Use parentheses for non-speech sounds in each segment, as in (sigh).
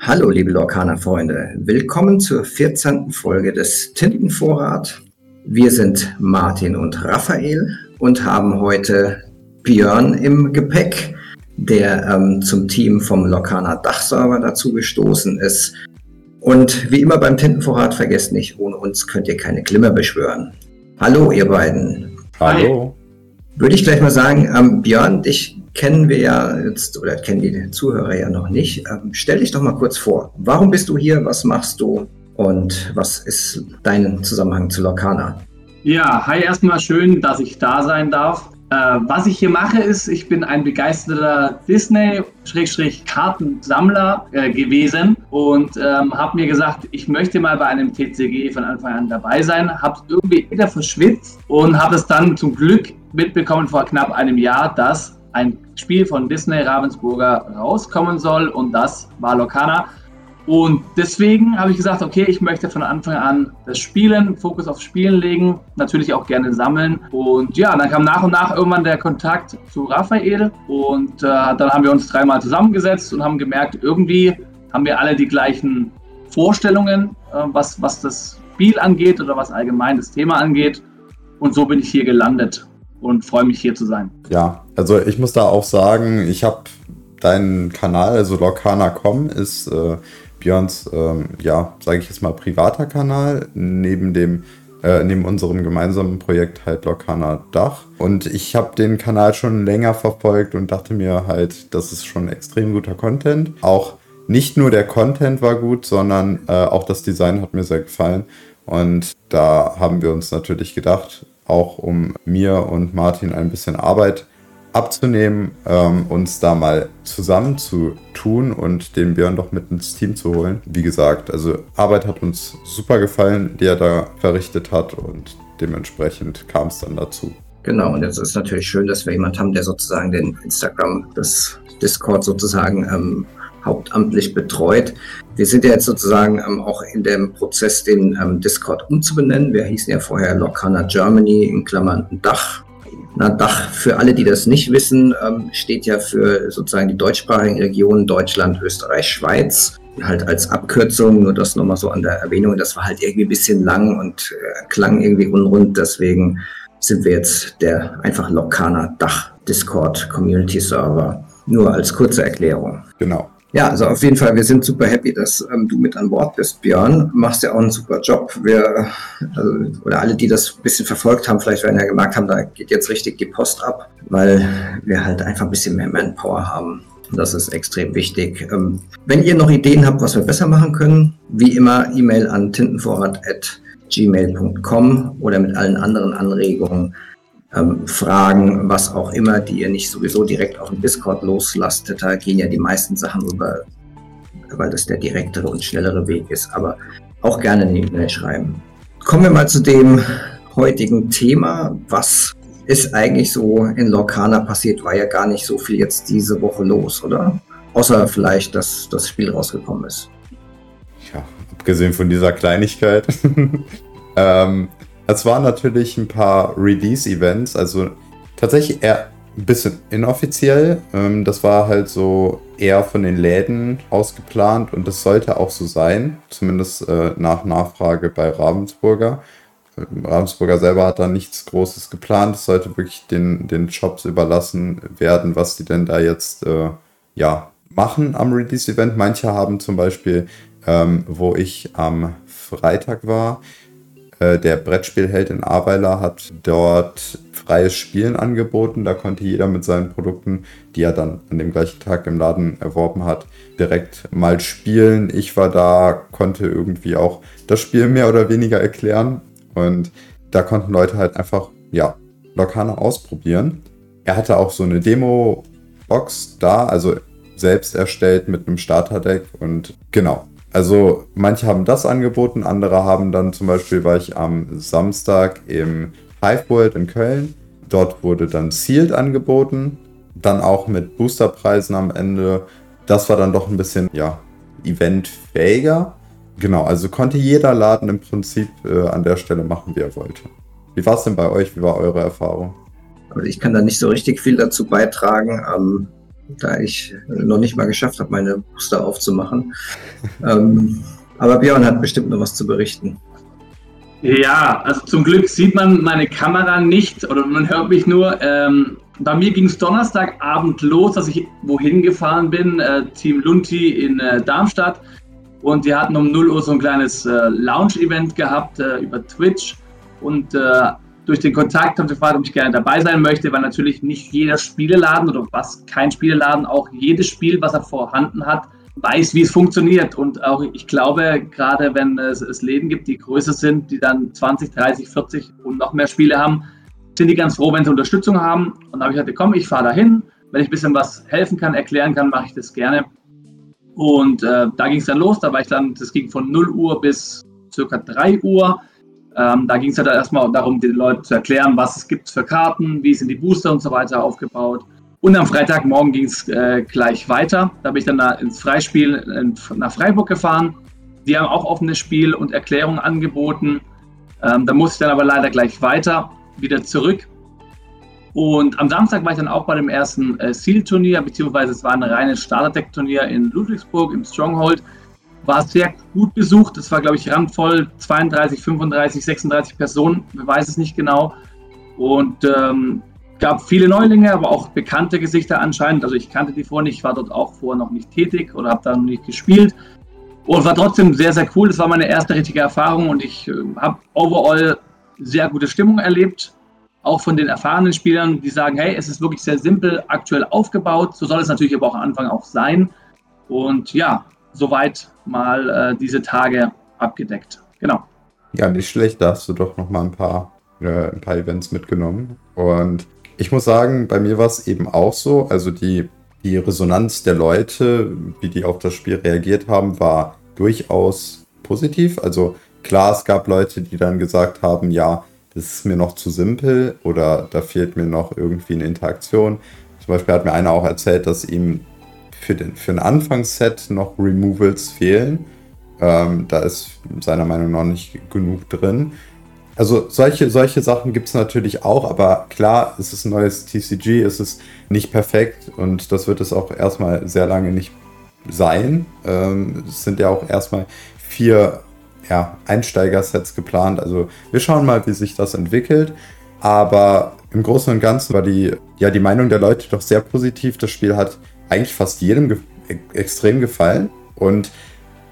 Hallo, liebe Lorcaner-Freunde. Willkommen zur 14. Folge des Tintenvorrat. Wir sind Martin und Raphael und haben heute Björn im Gepäck, der ähm, zum Team vom Lorcaner Dachserver dazu gestoßen ist. Und wie immer beim Tintenvorrat, vergesst nicht, ohne uns könnt ihr keine Glimmer beschwören. Hallo, ihr beiden. Hallo. Würde ich gleich mal sagen, ähm, Björn, dich kennen wir ja jetzt oder kennen die Zuhörer ja noch nicht. Ähm, stell dich doch mal kurz vor. Warum bist du hier? Was machst du? Und was ist dein Zusammenhang zu Lorcana? Ja, hi erstmal schön, dass ich da sein darf. Äh, was ich hier mache, ist, ich bin ein begeisterter Disney-Kartensammler äh, gewesen und ähm, habe mir gesagt, ich möchte mal bei einem TCG von Anfang an dabei sein. Habe irgendwie wieder verschwitzt und habe es dann zum Glück mitbekommen vor knapp einem Jahr, dass ein Spiel von Disney Ravensburger rauskommen soll und das war Locana. Und deswegen habe ich gesagt, okay, ich möchte von Anfang an das Spielen, Fokus auf Spielen legen, natürlich auch gerne sammeln. Und ja, dann kam nach und nach irgendwann der Kontakt zu Raphael und äh, dann haben wir uns dreimal zusammengesetzt und haben gemerkt, irgendwie haben wir alle die gleichen Vorstellungen, äh, was, was das Spiel angeht oder was allgemein das Thema angeht. Und so bin ich hier gelandet und freue mich hier zu sein. Ja, also ich muss da auch sagen, ich habe deinen Kanal, also Lorcana.com ist äh, Björns, ähm, ja, sage ich jetzt mal, privater Kanal, neben dem äh, neben unserem gemeinsamen Projekt halt Lorcana Dach. Und ich habe den Kanal schon länger verfolgt und dachte mir halt, das ist schon extrem guter Content. Auch nicht nur der Content war gut, sondern äh, auch das Design hat mir sehr gefallen. Und da haben wir uns natürlich gedacht, auch um mir und Martin ein bisschen Arbeit abzunehmen, ähm, uns da mal zusammenzutun und den Björn doch mit ins Team zu holen. Wie gesagt, also Arbeit hat uns super gefallen, die er da verrichtet hat und dementsprechend kam es dann dazu. Genau, und jetzt ist natürlich schön, dass wir jemanden haben, der sozusagen den Instagram, das Discord sozusagen ähm, hauptamtlich betreut. Wir sind ja jetzt sozusagen ähm, auch in dem Prozess, den ähm, Discord umzubenennen. Wir hießen ja vorher Locana Germany in Klammern Dach. Na, Dach, für alle, die das nicht wissen, ähm, steht ja für sozusagen die deutschsprachigen Regionen Deutschland, Österreich, Schweiz. Halt als Abkürzung, nur das nochmal so an der Erwähnung, das war halt irgendwie ein bisschen lang und äh, klang irgendwie unrund. Deswegen sind wir jetzt der einfach Locana Dach Discord Community Server. Nur als kurze Erklärung. Genau. Ja, also auf jeden Fall, wir sind super happy, dass ähm, du mit an Bord bist, Björn. Machst ja auch einen super Job. Wir, also, oder alle, die das ein bisschen verfolgt haben, vielleicht werden ja gemerkt haben, da geht jetzt richtig die Post ab, weil wir halt einfach ein bisschen mehr Manpower haben. Das ist extrem wichtig. Ähm, wenn ihr noch Ideen habt, was wir besser machen können, wie immer E-Mail an tintenvorrat.gmail.com oder mit allen anderen Anregungen ähm, Fragen, was auch immer, die ihr nicht sowieso direkt auf dem Discord loslastet. Da gehen ja die meisten Sachen rüber, weil das der direktere und schnellere Weg ist. Aber auch gerne eine E-Mail schreiben. Kommen wir mal zu dem heutigen Thema. Was ist eigentlich so in Lorcana passiert? War ja gar nicht so viel jetzt diese Woche los, oder? Außer vielleicht, dass das Spiel rausgekommen ist. Ja, abgesehen von dieser Kleinigkeit. (laughs) ähm, es waren natürlich ein paar Release-Events, also tatsächlich eher ein bisschen inoffiziell. Ähm, das war halt so eher von den Läden ausgeplant und das sollte auch so sein, zumindest äh, nach Nachfrage bei Ravensburger. Ähm, Ravensburger selber hat da nichts Großes geplant. Es sollte wirklich den, den Shops überlassen werden, was die denn da jetzt äh, ja, machen am Release-Event. Manche haben zum Beispiel, ähm, wo ich am Freitag war, der Brettspielheld in Aweiler hat dort freies Spielen angeboten. Da konnte jeder mit seinen Produkten, die er dann an dem gleichen Tag im Laden erworben hat, direkt mal spielen. Ich war da, konnte irgendwie auch das Spiel mehr oder weniger erklären. Und da konnten Leute halt einfach, ja, Lokana ausprobieren. Er hatte auch so eine Demo-Box da, also selbst erstellt mit einem Starterdeck und genau, also manche haben das angeboten, andere haben dann zum Beispiel, war ich am Samstag im Hive World in Köln. Dort wurde dann Sealed angeboten, dann auch mit Boosterpreisen am Ende. Das war dann doch ein bisschen, ja, eventfähiger. Genau, also konnte jeder Laden im Prinzip äh, an der Stelle machen, wie er wollte. Wie war es denn bei euch? Wie war eure Erfahrung? Also ich kann da nicht so richtig viel dazu beitragen. Ähm, da ich noch nicht mal geschafft habe, meine Booster aufzumachen. (laughs) ähm, aber Björn hat bestimmt noch was zu berichten. Ja, also zum Glück sieht man meine Kamera nicht oder man hört mich nur. Ähm, bei mir ging es Donnerstagabend los, dass ich wohin gefahren bin, äh, Team Lunti in äh, Darmstadt. Und die hatten um 0 Uhr so ein kleines äh, Lounge-Event gehabt äh, über Twitch. Und äh, durch den Kontakt habe ich gefragt, ob ich gerne dabei sein möchte, weil natürlich nicht jeder Spieleladen oder was kein Spieleladen, auch jedes Spiel, was er vorhanden hat, weiß, wie es funktioniert. Und auch ich glaube, gerade wenn es, es Läden gibt, die größer sind, die dann 20, 30, 40 und noch mehr Spiele haben, sind die ganz froh, wenn sie Unterstützung haben. Und da habe ich gesagt, komm, ich fahre dahin. Wenn ich ein bisschen was helfen kann, erklären kann, mache ich das gerne. Und äh, da ging es dann los. Da war ich dann, das ging von 0 Uhr bis circa 3 Uhr. Ähm, da ging es dann erstmal darum, den Leuten zu erklären, was es gibt für Karten, wie sind die Booster und so weiter aufgebaut. Und am Freitagmorgen ging es äh, gleich weiter. Da bin ich dann ins Freispiel in, nach Freiburg gefahren. Die haben auch offenes Spiel und Erklärungen angeboten. Ähm, da musste ich dann aber leider gleich weiter, wieder zurück. Und am Samstag war ich dann auch bei dem ersten äh, Seal-Turnier, beziehungsweise es war ein reines Starterdeck-Turnier in Ludwigsburg im Stronghold. War sehr gut besucht. Es war, glaube ich, randvoll. 32, 35, 36 Personen. Wer weiß es nicht genau. Und ähm, gab viele Neulinge, aber auch bekannte Gesichter anscheinend. Also ich kannte die vorher nicht, war dort auch vorher noch nicht tätig oder habe da noch nicht gespielt. Und war trotzdem sehr, sehr cool. Das war meine erste richtige Erfahrung und ich äh, habe overall sehr gute Stimmung erlebt. Auch von den erfahrenen Spielern, die sagen, hey, es ist wirklich sehr simpel aktuell aufgebaut. So soll es natürlich aber auch am Anfang auch sein. Und ja, soweit mal äh, diese Tage abgedeckt. Genau. Ja, nicht schlecht. Da hast du doch noch mal ein paar, äh, ein paar Events mitgenommen. Und ich muss sagen, bei mir war es eben auch so. Also die, die Resonanz der Leute, wie die auf das Spiel reagiert haben, war durchaus positiv. Also klar, es gab Leute, die dann gesagt haben, ja, das ist mir noch zu simpel oder da fehlt mir noch irgendwie eine Interaktion. Zum Beispiel hat mir einer auch erzählt, dass ihm für, den, für ein Anfangsset noch Removals fehlen. Ähm, da ist seiner Meinung nach nicht genug drin. Also solche, solche Sachen gibt es natürlich auch, aber klar, es ist ein neues TCG, es ist nicht perfekt und das wird es auch erstmal sehr lange nicht sein. Ähm, es sind ja auch erstmal vier ja, Einsteiger-Sets geplant. Also wir schauen mal, wie sich das entwickelt. Aber im Großen und Ganzen war die, ja, die Meinung der Leute doch sehr positiv. Das Spiel hat eigentlich fast jedem ge extrem gefallen. Und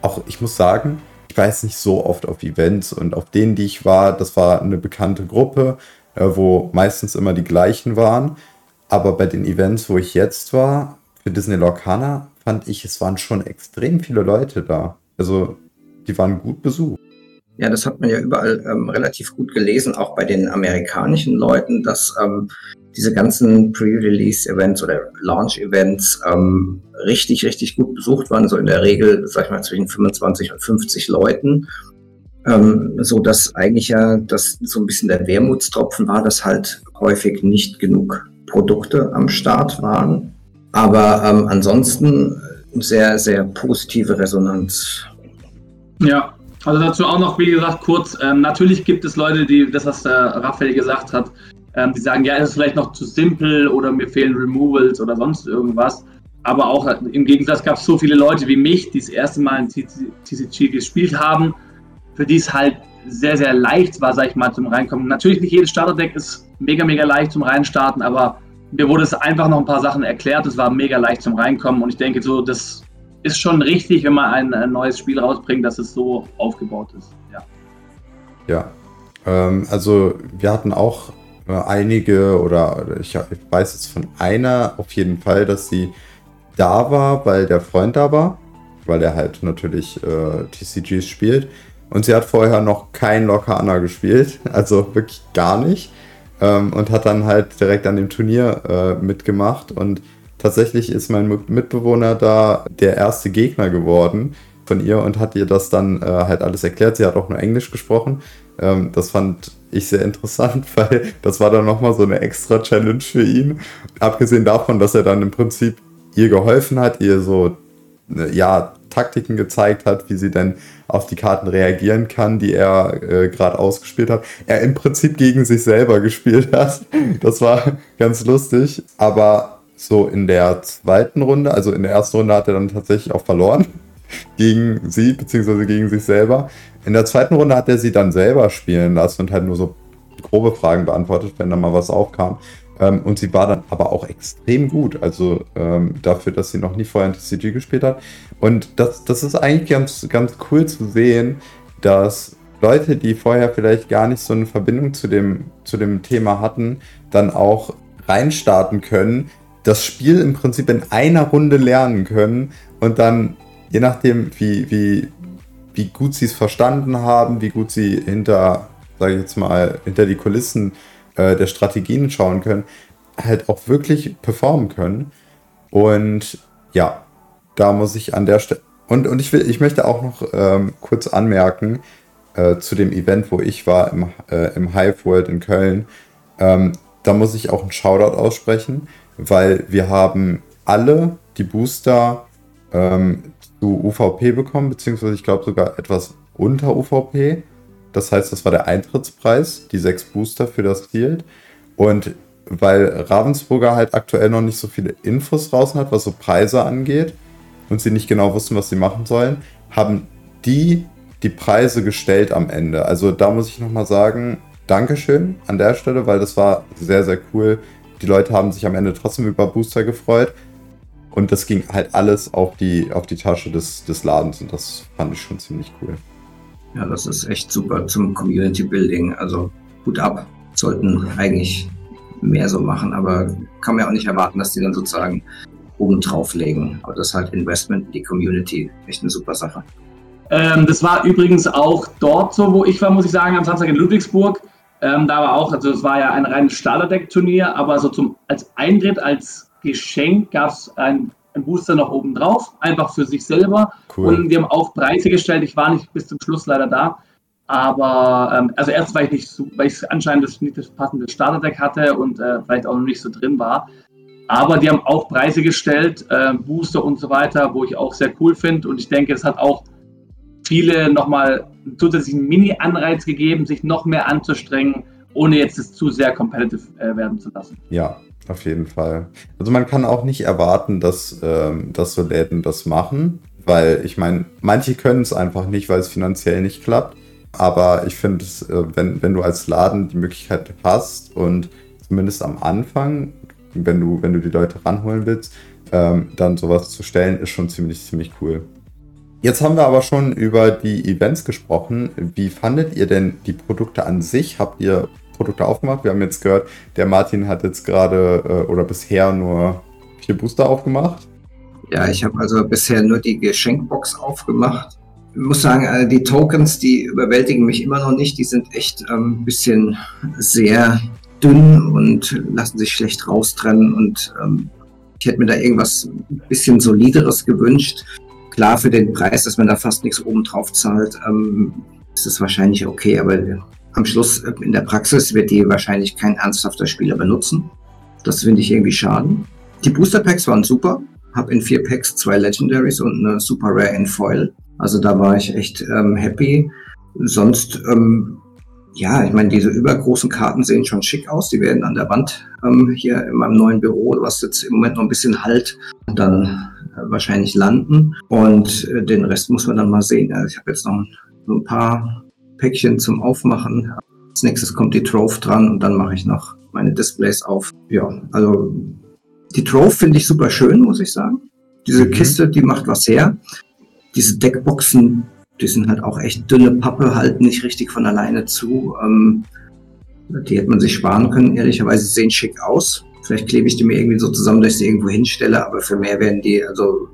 auch, ich muss sagen, ich war jetzt nicht so oft auf Events und auf denen, die ich war, das war eine bekannte Gruppe, äh, wo meistens immer die gleichen waren. Aber bei den Events, wo ich jetzt war, für Disney Lorcana, fand ich, es waren schon extrem viele Leute da. Also, die waren gut besucht. Ja, das hat man ja überall ähm, relativ gut gelesen, auch bei den amerikanischen Leuten, dass ähm, diese ganzen Pre-Release-Events oder Launch-Events ähm, richtig, richtig gut besucht waren, so in der Regel, sag ich mal, zwischen 25 und 50 Leuten. Ähm, so dass eigentlich ja das so ein bisschen der Wermutstropfen war, dass halt häufig nicht genug Produkte am Start waren. Aber ähm, ansonsten sehr, sehr positive Resonanz. Ja, also dazu auch noch, wie gesagt, kurz, ähm, natürlich gibt es Leute, die, das was der Raphael gesagt hat, ähm, die sagen, ja, es ist vielleicht noch zu simpel oder mir fehlen Removals oder sonst irgendwas. Aber auch im Gegensatz gab es so viele Leute wie mich, die das erste Mal in TCG gespielt haben, für die es halt sehr, sehr leicht war, sag ich mal, zum Reinkommen. Natürlich nicht jedes Starterdeck ist mega, mega leicht zum Reinstarten, aber mir wurde es einfach noch ein paar Sachen erklärt. Es war mega leicht zum Reinkommen und ich denke so, das ist schon richtig, wenn man ein, ein neues Spiel rausbringt, dass es so aufgebaut ist. Ja. Ja. Ähm, also wir hatten auch äh, einige oder ich, ich weiß jetzt von einer auf jeden Fall, dass sie da war, weil der Freund da war, weil er halt natürlich äh, TCGs spielt. Und sie hat vorher noch kein Lokana gespielt, (laughs) also wirklich gar nicht. Ähm, und hat dann halt direkt an dem Turnier äh, mitgemacht. Und tatsächlich ist mein Mitbewohner da der erste Gegner geworden von ihr und hat ihr das dann äh, halt alles erklärt. Sie hat auch nur Englisch gesprochen. Ähm, das fand ich sehr interessant, (laughs) weil das war dann nochmal so eine extra Challenge für ihn. Abgesehen davon, dass er dann im Prinzip ihr geholfen hat, ihr so, äh, ja, Taktiken gezeigt hat, wie sie denn auf die Karten reagieren kann, die er äh, gerade ausgespielt hat. Er im Prinzip gegen sich selber (laughs) gespielt hat. Das war ganz lustig. Aber so in der zweiten Runde, also in der ersten Runde hat er dann tatsächlich auch verloren gegen sie, beziehungsweise gegen sich selber. In der zweiten Runde hat er sie dann selber spielen lassen und halt nur so grobe Fragen beantwortet, wenn da mal was aufkam. Ähm, und sie war dann aber auch extrem gut, also ähm, dafür, dass sie noch nie vorher in TCG gespielt hat. Und das, das ist eigentlich ganz, ganz cool zu sehen, dass Leute, die vorher vielleicht gar nicht so eine Verbindung zu dem, zu dem Thema hatten, dann auch reinstarten können, das Spiel im Prinzip in einer Runde lernen können und dann, je nachdem, wie, wie, wie gut sie es verstanden haben, wie gut sie hinter, sage ich jetzt mal, hinter die Kulissen äh, der Strategien schauen können, halt auch wirklich performen können. Und ja, da muss ich an der Stelle. Und, und ich, will, ich möchte auch noch ähm, kurz anmerken äh, zu dem Event, wo ich war im, äh, im Hive World in Köln. Ähm, da muss ich auch einen Shoutout aussprechen, weil wir haben alle die Booster ähm, zu UVP bekommen, beziehungsweise ich glaube sogar etwas unter UVP. Das heißt, das war der Eintrittspreis, die sechs Booster für das Field. Und weil Ravensburger halt aktuell noch nicht so viele Infos draußen hat, was so Preise angeht, und sie nicht genau wussten, was sie machen sollen, haben die die Preise gestellt am Ende. Also da muss ich nochmal sagen, Dankeschön an der Stelle, weil das war sehr, sehr cool. Die Leute haben sich am Ende trotzdem über Booster gefreut. Und das ging halt alles auf die, auf die Tasche des, des Ladens und das fand ich schon ziemlich cool. Ja, das ist echt super zum Community Building. Also gut ab. Sollten eigentlich mehr so machen, aber kann man ja auch nicht erwarten, dass die dann sozusagen oben drauflegen. Aber das ist halt Investment in die Community. Echt eine super Sache. Ähm, das war übrigens auch dort so, wo ich war, muss ich sagen, am Samstag in Ludwigsburg. Ähm, da war auch, also es war ja ein reines Starterdeck-Turnier, aber so zum, als Eintritt, als Geschenk gab es ein, ein, Booster noch oben drauf, einfach für sich selber. Cool. Und wir haben auch Preise gestellt. Ich war nicht bis zum Schluss leider da. Aber ähm, also erst weil ich nicht so, weil ich anscheinend das, nicht das passende Starterdeck hatte und äh, vielleicht auch noch nicht so drin war. Aber die haben auch Preise gestellt, äh, Booster und so weiter, wo ich auch sehr cool finde. Und ich denke, es hat auch viele nochmal einen zusätzlichen Mini-Anreiz gegeben, sich noch mehr anzustrengen, ohne jetzt es zu sehr competitive äh, werden zu lassen. Ja, auf jeden Fall. Also man kann auch nicht erwarten, dass, ähm, dass so Läden das machen, weil ich meine, manche können es einfach nicht, weil es finanziell nicht klappt. Aber ich finde, äh, wenn, wenn du als Laden die Möglichkeit hast und zumindest am Anfang wenn du, wenn du die Leute ranholen willst, ähm, dann sowas zu stellen, ist schon ziemlich, ziemlich cool. Jetzt haben wir aber schon über die Events gesprochen. Wie fandet ihr denn die Produkte an sich? Habt ihr Produkte aufgemacht? Wir haben jetzt gehört, der Martin hat jetzt gerade äh, oder bisher nur vier Booster aufgemacht. Ja, ich habe also bisher nur die Geschenkbox aufgemacht. Ich muss sagen, äh, die Tokens, die überwältigen mich immer noch nicht. Die sind echt ein ähm, bisschen sehr dünn und lassen sich schlecht raustrennen. Und ähm, ich hätte mir da irgendwas ein bisschen solideres gewünscht. Klar, für den Preis, dass man da fast nichts oben drauf zahlt, ähm, ist es wahrscheinlich okay, aber am Schluss äh, in der Praxis wird die wahrscheinlich kein ernsthafter Spieler benutzen. Das finde ich irgendwie schade. Die Booster Packs waren super. Hab in vier Packs zwei Legendaries und eine Super Rare in Foil. Also da war ich echt ähm, happy. Sonst ähm, ja, ich meine, diese übergroßen Karten sehen schon schick aus. Die werden an der Wand ähm, hier in meinem neuen Büro, was jetzt im Moment noch ein bisschen halt, dann äh, wahrscheinlich landen. Und äh, den Rest muss man dann mal sehen. Also ich habe jetzt noch so ein paar Päckchen zum Aufmachen. Als nächstes kommt die Trove dran und dann mache ich noch meine Displays auf. Ja, also die Trove finde ich super schön, muss ich sagen. Diese mhm. Kiste, die macht was her. Diese Deckboxen die sind halt auch echt dünne Pappe, halten nicht richtig von alleine zu. Ähm, die hätte man sich sparen können, ehrlicherweise. Sie sehen schick aus. Vielleicht klebe ich die mir irgendwie so zusammen, dass ich sie irgendwo hinstelle, aber für mehr werden die also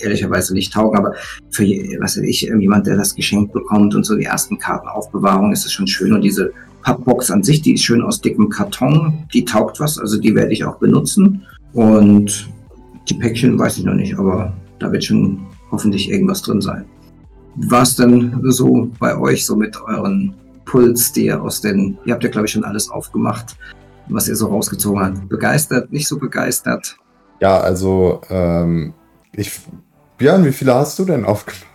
ehrlicherweise nicht taugen. Aber für, was weiß ich, jemand, der das geschenkt bekommt und so die ersten Kartenaufbewahrung, ist es schon schön. Und diese Pappbox an sich, die ist schön aus dickem Karton, die taugt was, also die werde ich auch benutzen. Und die Päckchen weiß ich noch nicht, aber da wird schon hoffentlich irgendwas drin sein war es denn so bei euch, so mit euren Puls, die ihr aus den, ihr habt ja glaube ich schon alles aufgemacht, was ihr so rausgezogen habt. Begeistert, nicht so begeistert? Ja, also ähm, ich, Björn, wie viele hast du denn aufgemacht?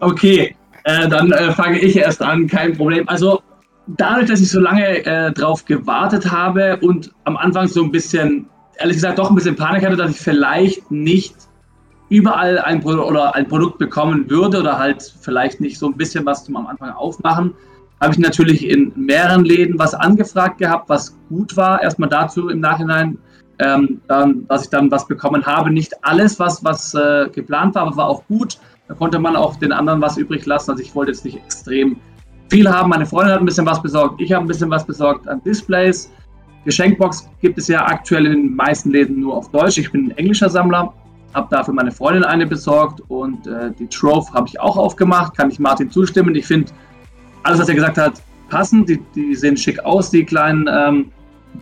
Okay, äh, dann äh, fange ich erst an, kein Problem. Also dadurch, dass ich so lange äh, drauf gewartet habe und am Anfang so ein bisschen ehrlich gesagt doch ein bisschen Panik hatte, dass ich vielleicht nicht überall ein, Pro oder ein Produkt bekommen würde oder halt vielleicht nicht so ein bisschen was zum am Anfang aufmachen. Habe ich natürlich in mehreren Läden was angefragt gehabt, was gut war. Erstmal dazu im Nachhinein, ähm, dann, dass ich dann was bekommen habe. Nicht alles, was, was äh, geplant war, war auch gut. Da konnte man auch den anderen was übrig lassen. Also ich wollte jetzt nicht extrem viel haben. Meine Freundin hat ein bisschen was besorgt. Ich habe ein bisschen was besorgt an Displays. Geschenkbox gibt es ja aktuell in den meisten Läden nur auf Deutsch. Ich bin ein englischer Sammler, habe dafür meine Freundin eine besorgt und äh, die Trove habe ich auch aufgemacht. Kann ich Martin zustimmen. Ich finde alles, was er gesagt hat, passend. Die, die sehen schick aus, die kleinen ähm,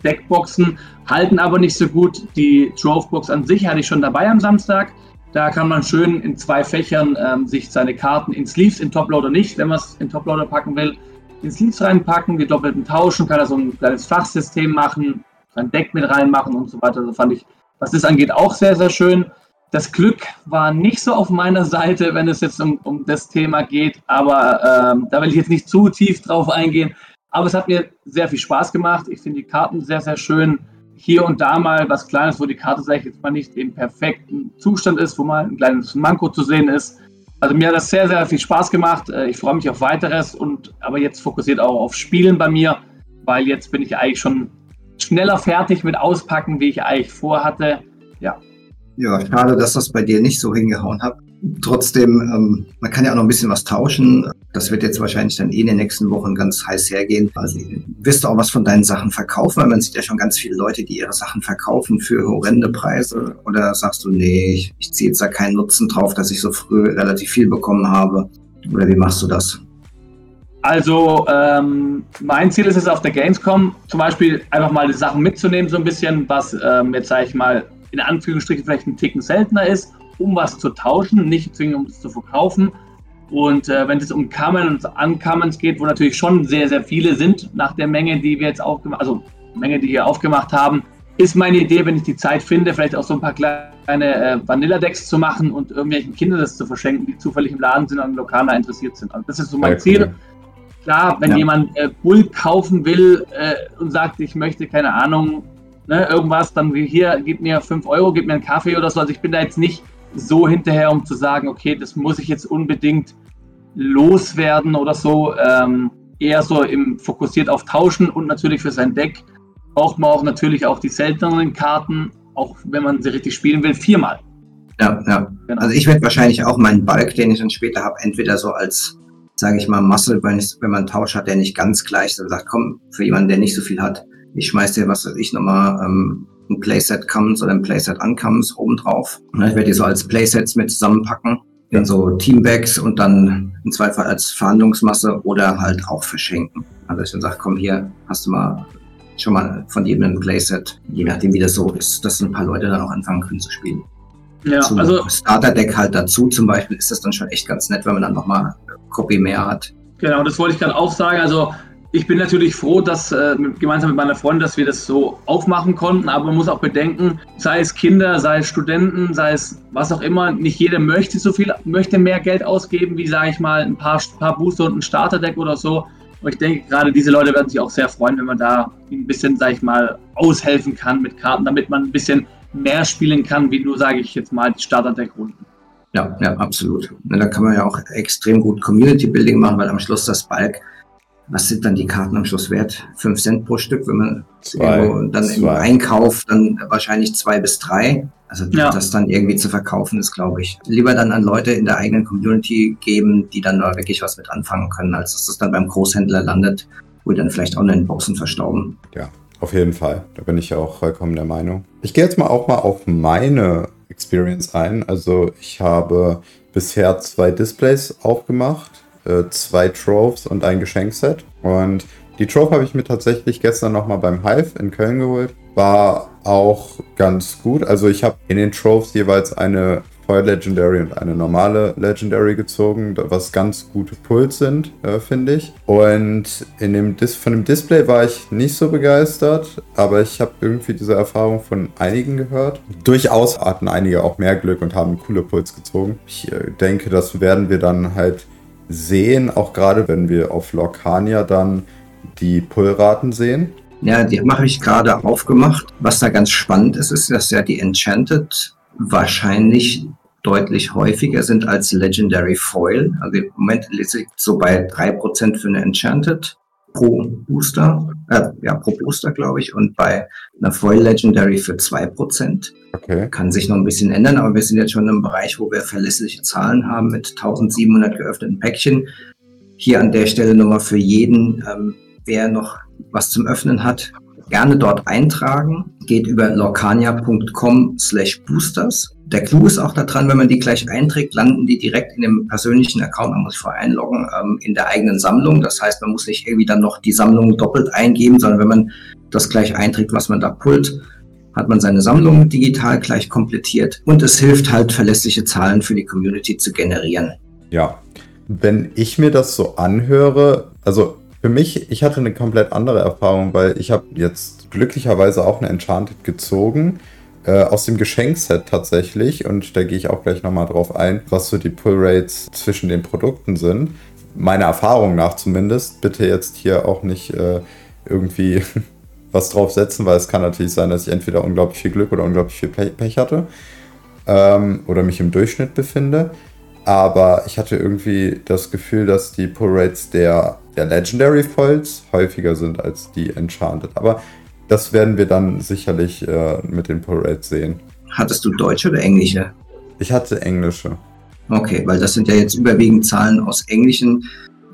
Deckboxen, halten aber nicht so gut. Die Trove-Box an sich hatte ich schon dabei am Samstag. Da kann man schön in zwei Fächern ähm, sich seine Karten in Sleeves, in Toploader nicht, wenn man es in Toploader packen will, in Sleeves reinpacken, die doppelten tauschen, kann er so ein kleines Fachsystem machen, ein Deck mit reinmachen und so weiter. Also fand ich, was das angeht, auch sehr, sehr schön. Das Glück war nicht so auf meiner Seite, wenn es jetzt um, um das Thema geht, aber ähm, da will ich jetzt nicht zu tief drauf eingehen. Aber es hat mir sehr viel Spaß gemacht. Ich finde die Karten sehr, sehr schön hier und da mal was Kleines, wo die Karte, sage jetzt mal, nicht im perfekten Zustand ist, wo mal ein kleines Manko zu sehen ist. Also mir hat das sehr, sehr viel Spaß gemacht. Äh, ich freue mich auf weiteres und aber jetzt fokussiert auch auf Spielen bei mir, weil jetzt bin ich eigentlich schon schneller fertig mit Auspacken, wie ich eigentlich vorhatte. Ja. Ja, schade, dass das bei dir nicht so hingehauen hat. Trotzdem, ähm, man kann ja auch noch ein bisschen was tauschen. Das wird jetzt wahrscheinlich dann eh in den nächsten Wochen ganz heiß hergehen. Also wirst du auch was von deinen Sachen verkaufen? Weil man sieht ja schon ganz viele Leute, die ihre Sachen verkaufen für horrende Preise. Oder sagst du, nee, ich, ich ziehe jetzt da keinen Nutzen drauf, dass ich so früh relativ viel bekommen habe? Oder wie machst du das? Also ähm, mein Ziel ist es auf der Gamescom zum Beispiel einfach mal die Sachen mitzunehmen, so ein bisschen, was ähm, jetzt sage ich mal in Anführungsstrichen vielleicht ein Ticken seltener ist um was zu tauschen, nicht zwingend um es zu verkaufen. Und äh, wenn es um Kammern und Uncommons geht, wo natürlich schon sehr, sehr viele sind nach der Menge, die wir jetzt aufgemacht, also Menge, die wir aufgemacht haben, ist meine Idee, wenn ich die Zeit finde, vielleicht auch so ein paar kleine äh, Vanilla-Decks zu machen und irgendwelchen Kindern das zu verschenken, die zufällig im Laden sind und an Lokaler interessiert sind. Also das ist so mein ja, Ziel. Klar, wenn ja. jemand äh, Bull kaufen will äh, und sagt, ich möchte, keine Ahnung, ne, irgendwas, dann hier, gib mir 5 Euro, gib mir einen Kaffee oder so. Also ich bin da jetzt nicht so hinterher, um zu sagen, okay, das muss ich jetzt unbedingt loswerden oder so. Ähm, eher so im, fokussiert auf Tauschen und natürlich für sein Deck braucht man auch natürlich auch die selteneren Karten, auch wenn man sie richtig spielen will, viermal. Ja, ja. Genau. Also ich werde wahrscheinlich auch meinen Balk, den ich dann später habe, entweder so als, sage ich mal, Muscle, wenn, ich, wenn man einen Tausch hat, der nicht ganz gleich ist, dann sagt, komm, für jemanden, der nicht so viel hat, ich schmeiß dir, was weiß ich, nochmal ähm, ein Playset Comes oder ein Playset Uncomes obendrauf. Ich werde die so als Playsets mit zusammenpacken in so Teambags und dann im Zweifel als Verhandlungsmasse oder halt auch verschenken. Also ich dann sage, komm hier, hast du mal schon mal von jedem ein Playset, je nachdem wie das so ist, dass ein paar Leute dann auch anfangen können zu spielen. Ja, Zum also Starter-Deck halt dazu zum Beispiel ist das dann schon echt ganz nett, wenn man dann nochmal Copy mehr hat. Genau, das wollte ich gerade auch sagen. Also ich bin natürlich froh, dass äh, gemeinsam mit meiner Freundin, dass wir das so aufmachen konnten, aber man muss auch bedenken, sei es Kinder, sei es Studenten, sei es was auch immer, nicht jeder möchte so viel, möchte mehr Geld ausgeben, wie sage ich mal, ein paar, paar Booster und ein Starterdeck oder so. Und ich denke, gerade diese Leute werden sich auch sehr freuen, wenn man da ein bisschen, sage ich mal, aushelfen kann mit Karten, damit man ein bisschen mehr spielen kann, wie nur, sage ich jetzt mal, die Starterdeck-Runden. Ja, ja, absolut. Da kann man ja auch extrem gut Community Building machen, weil am Schluss das Balk was sind dann die Karten am Schluss wert? Fünf Cent pro Stück, wenn man zwei, dann zwei. im Einkauf dann wahrscheinlich zwei bis drei. Also ja. das dann irgendwie zu verkaufen, ist, glaube ich, lieber dann an Leute in der eigenen Community geben, die dann da wirklich was mit anfangen können, als dass das dann beim Großhändler landet, wo dann vielleicht auch in den Boxen verstauben. Ja, auf jeden Fall. Da bin ich auch vollkommen der Meinung. Ich gehe jetzt mal auch mal auf meine Experience ein. Also ich habe bisher zwei Displays aufgemacht äh, zwei Trophs und ein Geschenkset. Und die Trove habe ich mir tatsächlich gestern nochmal beim Hive in Köln geholt. War auch ganz gut. Also ich habe in den Trophs jeweils eine Feuer Legendary und eine normale Legendary gezogen, was ganz gute Puls sind, äh, finde ich. Und in dem Dis von dem Display war ich nicht so begeistert, aber ich habe irgendwie diese Erfahrung von einigen gehört. Durchaus hatten einige auch mehr Glück und haben coole Puls gezogen. Ich äh, denke, das werden wir dann halt sehen, auch gerade wenn wir auf Lorcania dann die Pullraten sehen. Ja, die mache ich gerade aufgemacht. Was da ganz spannend ist, ist, dass ja die Enchanted wahrscheinlich deutlich häufiger sind als Legendary Foil. Also im Moment liegt so bei 3% für eine Enchanted pro Booster, äh, ja, pro Booster, glaube ich, und bei einer Foil Legendary für 2%. Okay. Kann sich noch ein bisschen ändern, aber wir sind jetzt schon im Bereich, wo wir verlässliche Zahlen haben mit 1700 geöffneten Päckchen. Hier an der Stelle nochmal für jeden, ähm, wer noch was zum Öffnen hat, gerne dort eintragen. Geht über lorcania.com slash boosters. Der Clou ist auch daran, wenn man die gleich einträgt, landen die direkt in dem persönlichen Account. Man muss vorher einloggen ähm, in der eigenen Sammlung. Das heißt, man muss nicht irgendwie dann noch die Sammlung doppelt eingeben, sondern wenn man das gleich einträgt, was man da pullt, hat man seine Sammlung digital gleich komplettiert und es hilft halt verlässliche Zahlen für die Community zu generieren. Ja, wenn ich mir das so anhöre, also für mich, ich hatte eine komplett andere Erfahrung, weil ich habe jetzt glücklicherweise auch eine Enchanted gezogen. Äh, aus dem Geschenkset tatsächlich. Und da gehe ich auch gleich nochmal drauf ein, was so die Pull-Rates zwischen den Produkten sind. Meiner Erfahrung nach zumindest. Bitte jetzt hier auch nicht äh, irgendwie (laughs) was draufsetzen, weil es kann natürlich sein, dass ich entweder unglaublich viel Glück oder unglaublich viel Pech hatte. Ähm, oder mich im Durchschnitt befinde. Aber ich hatte irgendwie das Gefühl, dass die Pull-Rates der der Legendary Foils häufiger sind als die Enchanted. Aber das werden wir dann sicherlich äh, mit den Parades sehen. Hattest du deutsche oder englische? Ich hatte englische. Okay, weil das sind ja jetzt überwiegend Zahlen aus englischen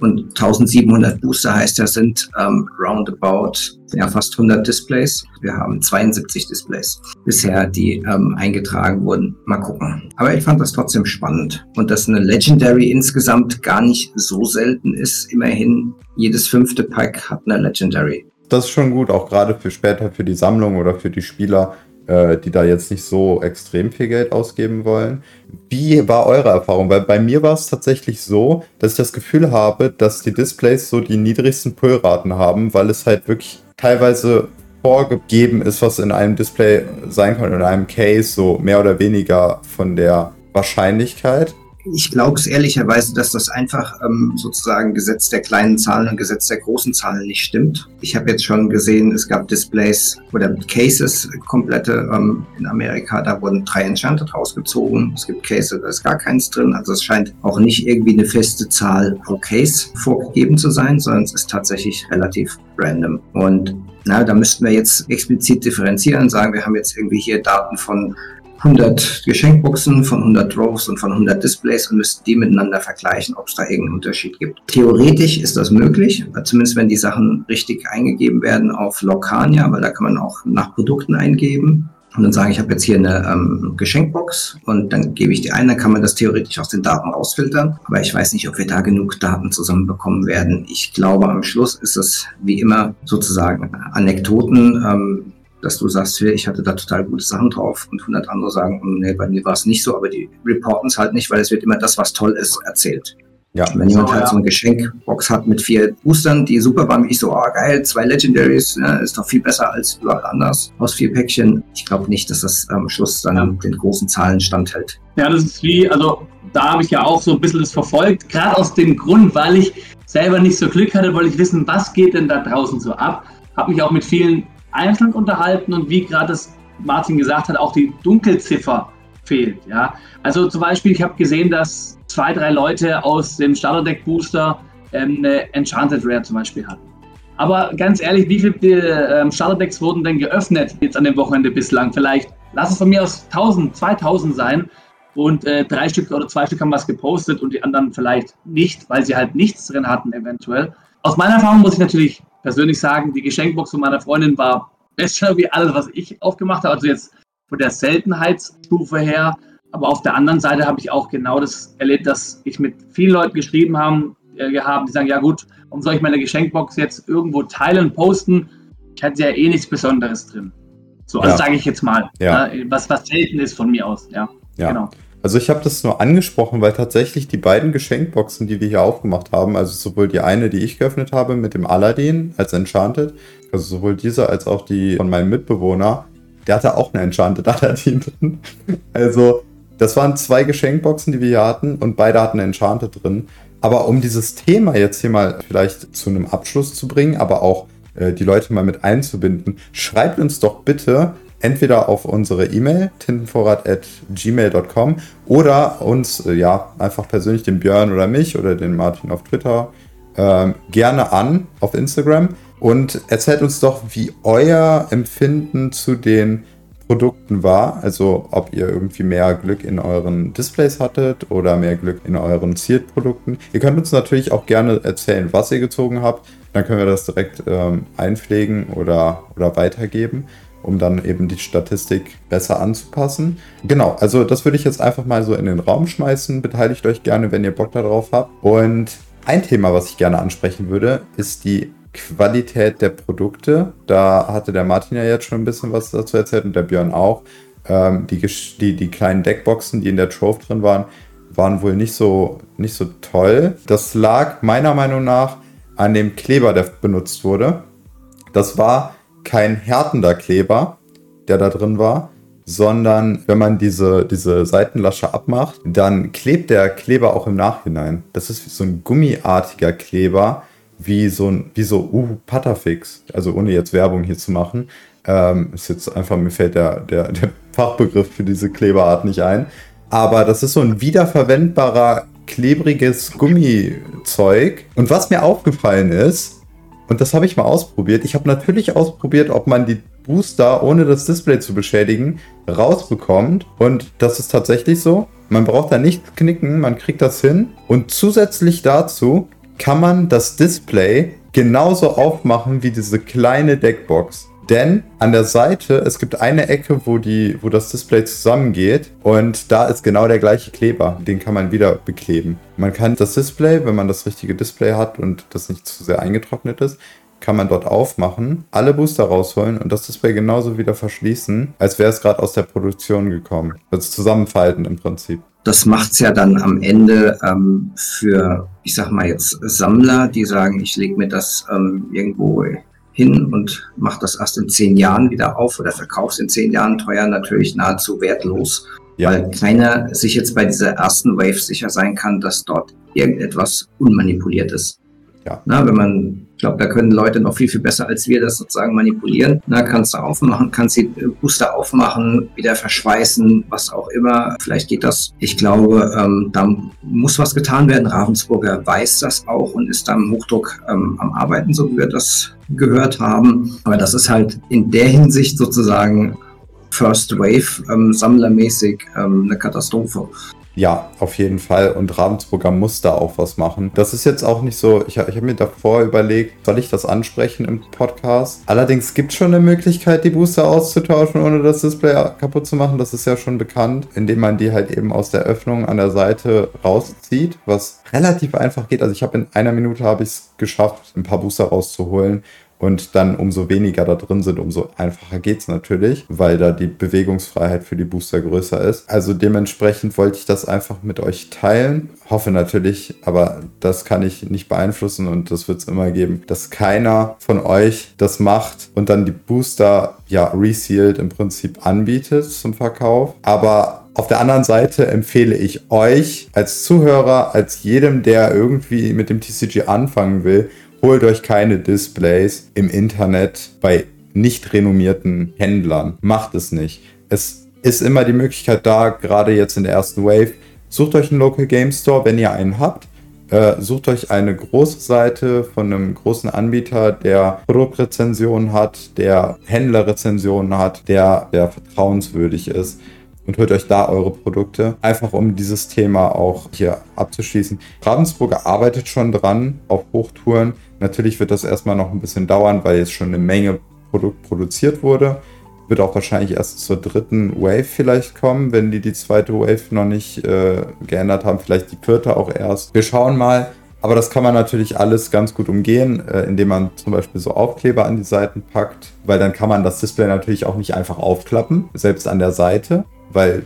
und 1700 Booster heißt ja, sind ähm, roundabout ja, fast 100 Displays. Wir haben 72 Displays bisher, die ähm, eingetragen wurden. Mal gucken. Aber ich fand das trotzdem spannend. Und dass eine Legendary insgesamt gar nicht so selten ist. Immerhin jedes fünfte Pack hat eine Legendary. Das ist schon gut, auch gerade für später für die Sammlung oder für die Spieler, äh, die da jetzt nicht so extrem viel Geld ausgeben wollen. Wie war eure Erfahrung? Weil bei mir war es tatsächlich so, dass ich das Gefühl habe, dass die Displays so die niedrigsten Pullraten haben, weil es halt wirklich teilweise vorgegeben ist, was in einem Display sein kann, in einem Case, so mehr oder weniger von der Wahrscheinlichkeit. Ich glaube es ehrlicherweise, dass das einfach ähm, sozusagen Gesetz der kleinen Zahlen und Gesetz der großen Zahlen nicht stimmt. Ich habe jetzt schon gesehen, es gab Displays oder Cases komplette ähm, in Amerika, da wurden drei Enchanted rausgezogen. Es gibt Cases, da ist gar keins drin. Also es scheint auch nicht irgendwie eine feste Zahl pro Case vorgegeben zu sein, sondern es ist tatsächlich relativ random. Und na, da müssten wir jetzt explizit differenzieren und sagen, wir haben jetzt irgendwie hier Daten von 100 Geschenkboxen von 100 Droves und von 100 Displays und müssten die miteinander vergleichen, ob es da irgendeinen Unterschied gibt. Theoretisch ist das möglich, zumindest wenn die Sachen richtig eingegeben werden auf Locania, weil da kann man auch nach Produkten eingeben. Und dann sage ich, ich habe jetzt hier eine ähm, Geschenkbox und dann gebe ich die ein, dann kann man das theoretisch aus den Daten rausfiltern. Aber ich weiß nicht, ob wir da genug Daten zusammenbekommen werden. Ich glaube, am Schluss ist es wie immer sozusagen Anekdoten. Ähm, dass du sagst, ich hatte da total gute Sachen drauf und 100 andere sagen, hm, nee, bei mir war es nicht so, aber die reporten es halt nicht, weil es wird immer das, was toll ist, erzählt. Ja. wenn jemand so, halt ja. so eine Geschenkbox hat mit vier Boostern, die super waren, ich so, oh geil, zwei Legendaries, ne, ist doch viel besser als überall anders aus vier Päckchen. Ich glaube nicht, dass das am Schluss dann ja. den großen Zahlen standhält. Ja, das ist wie, also da habe ich ja auch so ein bisschen das verfolgt, gerade aus dem Grund, weil ich selber nicht so Glück hatte, wollte ich wissen, was geht denn da draußen so ab. Habe mich auch mit vielen einzeln unterhalten und wie gerade das Martin gesagt hat, auch die Dunkelziffer fehlt. Ja? Also zum Beispiel, ich habe gesehen, dass zwei, drei Leute aus dem Starterdeck Booster ähm, eine Enchanted Rare zum Beispiel hatten. Aber ganz ehrlich, wie viele ähm, Starterdecks wurden denn geöffnet jetzt an dem Wochenende bislang? Vielleicht, lass es von mir aus 1000, 2000 sein und äh, drei Stück oder zwei Stück haben was gepostet und die anderen vielleicht nicht, weil sie halt nichts drin hatten eventuell. Aus meiner Erfahrung muss ich natürlich persönlich sagen, die Geschenkbox von meiner Freundin war besser wie alles, was ich aufgemacht habe. Also jetzt von der Seltenheitsstufe her. Aber auf der anderen Seite habe ich auch genau das erlebt, dass ich mit vielen Leuten geschrieben habe, äh, die sagen, ja gut, warum soll ich meine Geschenkbox jetzt irgendwo teilen, posten? Ich hatte ja eh nichts Besonderes drin. So, also ja. sage ich jetzt mal, ja. äh, was, was selten ist von mir aus. Ja, ja. genau. Also ich habe das nur angesprochen, weil tatsächlich die beiden Geschenkboxen, die wir hier aufgemacht haben, also sowohl die eine, die ich geöffnet habe mit dem Aladdin als Enchanted, also sowohl diese als auch die von meinem Mitbewohner, der hatte auch eine Enchanted (laughs) Aladdin drin. Also das waren zwei Geschenkboxen, die wir hier hatten und beide hatten Enchanted drin. Aber um dieses Thema jetzt hier mal vielleicht zu einem Abschluss zu bringen, aber auch äh, die Leute mal mit einzubinden, schreibt uns doch bitte entweder auf unsere E-Mail tintenvorrat@gmail.com oder uns äh, ja einfach persönlich den Björn oder mich oder den Martin auf Twitter ähm, gerne an auf Instagram und erzählt uns doch, wie euer Empfinden zu den Produkten war. Also ob ihr irgendwie mehr Glück in euren Displays hattet oder mehr Glück in euren Zielprodukten. Ihr könnt uns natürlich auch gerne erzählen, was ihr gezogen habt. Dann können wir das direkt ähm, einpflegen oder, oder weitergeben, um dann eben die Statistik besser anzupassen. Genau, also das würde ich jetzt einfach mal so in den Raum schmeißen. Beteiligt euch gerne, wenn ihr Bock darauf habt. Und ein Thema, was ich gerne ansprechen würde, ist die Qualität der Produkte. Da hatte der Martin ja jetzt schon ein bisschen was dazu erzählt und der Björn auch. Ähm, die, die, die kleinen Deckboxen, die in der Trove drin waren, waren wohl nicht so, nicht so toll. Das lag meiner Meinung nach an dem Kleber, der benutzt wurde. Das war kein härtender Kleber, der da drin war, sondern wenn man diese, diese Seitenlasche abmacht, dann klebt der Kleber auch im Nachhinein. Das ist so ein gummiartiger Kleber, wie so ein, wie so uh, Patafix, also ohne jetzt Werbung hier zu machen. Ähm, ist jetzt einfach, mir fällt der, der, der Fachbegriff für diese Kleberart nicht ein. Aber das ist so ein wiederverwendbarer, klebriges Gummizeug. Und was mir aufgefallen ist, und das habe ich mal ausprobiert, ich habe natürlich ausprobiert, ob man die Booster, ohne das Display zu beschädigen, rausbekommt. Und das ist tatsächlich so. Man braucht da nicht knicken, man kriegt das hin. Und zusätzlich dazu kann man das Display genauso aufmachen wie diese kleine Deckbox. Denn an der Seite, es gibt eine Ecke, wo, die, wo das Display zusammengeht und da ist genau der gleiche Kleber. Den kann man wieder bekleben. Man kann das Display, wenn man das richtige Display hat und das nicht zu sehr eingetrocknet ist, kann man dort aufmachen, alle Booster rausholen und das Display genauso wieder verschließen, als wäre es gerade aus der Produktion gekommen. Also zusammenfalten im Prinzip das macht's ja dann am Ende ähm, für, ich sag mal jetzt Sammler, die sagen, ich lege mir das ähm, irgendwo hin und mache das erst in zehn Jahren wieder auf oder verkauf's in zehn Jahren teuer, natürlich nahezu wertlos, ja. weil keiner sich jetzt bei dieser ersten Wave sicher sein kann, dass dort irgendetwas unmanipuliert ist. Ja. Na, wenn man glaube, da können Leute noch viel, viel besser als wir das sozusagen manipulieren. Na, kannst du aufmachen, kannst die Booster aufmachen, wieder verschweißen, was auch immer. Vielleicht geht das. Ich glaube, ähm, da muss was getan werden. Ravensburger weiß das auch und ist da im Hochdruck ähm, am Arbeiten, so wie wir das gehört haben. Aber das ist halt in der Hinsicht sozusagen First Wave ähm, sammlermäßig ähm, eine Katastrophe. Ja, auf jeden Fall. Und Ravensburger muss da auch was machen. Das ist jetzt auch nicht so, ich, ich habe mir davor überlegt, soll ich das ansprechen im Podcast? Allerdings gibt es schon eine Möglichkeit, die Booster auszutauschen, ohne das Display kaputt zu machen. Das ist ja schon bekannt, indem man die halt eben aus der Öffnung an der Seite rauszieht, was relativ einfach geht. Also ich habe in einer Minute habe ich es geschafft, ein paar Booster rauszuholen und dann umso weniger da drin sind, umso einfacher geht es natürlich, weil da die Bewegungsfreiheit für die Booster größer ist. Also dementsprechend wollte ich das einfach mit euch teilen. Hoffe natürlich, aber das kann ich nicht beeinflussen und das wird es immer geben, dass keiner von euch das macht und dann die Booster ja resealed im Prinzip anbietet zum Verkauf. Aber auf der anderen Seite empfehle ich euch als Zuhörer, als jedem, der irgendwie mit dem TCG anfangen will, holt euch keine Displays im Internet bei nicht renommierten Händlern. Macht es nicht. Es ist immer die Möglichkeit da, gerade jetzt in der ersten Wave, sucht euch einen Local Game Store, wenn ihr einen habt. Äh, sucht euch eine große Seite von einem großen Anbieter, der Produktrezensionen hat, der Händlerrezensionen hat, der, der vertrauenswürdig ist und holt euch da eure Produkte. Einfach um dieses Thema auch hier abzuschließen. Ravensburger arbeitet schon dran auf Hochtouren. Natürlich wird das erstmal noch ein bisschen dauern, weil jetzt schon eine Menge Produkt produziert wurde. Wird auch wahrscheinlich erst zur dritten Wave vielleicht kommen, wenn die die zweite Wave noch nicht äh, geändert haben. Vielleicht die vierte auch erst. Wir schauen mal. Aber das kann man natürlich alles ganz gut umgehen, äh, indem man zum Beispiel so Aufkleber an die Seiten packt, weil dann kann man das Display natürlich auch nicht einfach aufklappen, selbst an der Seite weil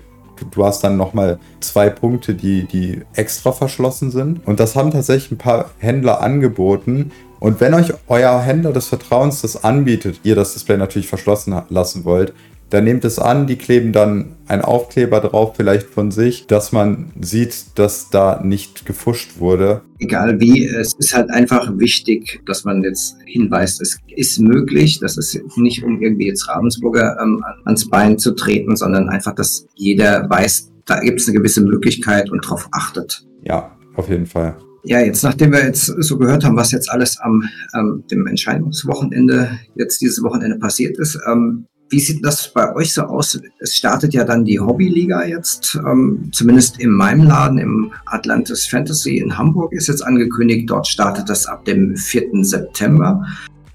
du hast dann nochmal zwei Punkte, die, die extra verschlossen sind. Und das haben tatsächlich ein paar Händler angeboten. Und wenn euch euer Händler des Vertrauens das anbietet, ihr das Display natürlich verschlossen lassen wollt, der nimmt es an, die kleben dann einen Aufkleber drauf, vielleicht von sich, dass man sieht, dass da nicht gefuscht wurde. Egal wie, es ist halt einfach wichtig, dass man jetzt hinweist, es ist möglich, das ist nicht um irgendwie jetzt Ravensburger ähm, ans Bein zu treten, sondern einfach, dass jeder weiß, da gibt es eine gewisse Möglichkeit und darauf achtet. Ja, auf jeden Fall. Ja, jetzt nachdem wir jetzt so gehört haben, was jetzt alles am ähm, dem Entscheidungswochenende jetzt dieses Wochenende passiert ist, ähm, wie sieht das bei euch so aus? Es startet ja dann die Hobbyliga jetzt, ähm, zumindest in meinem Laden, im Atlantis Fantasy in Hamburg ist jetzt angekündigt. Dort startet das ab dem 4. September.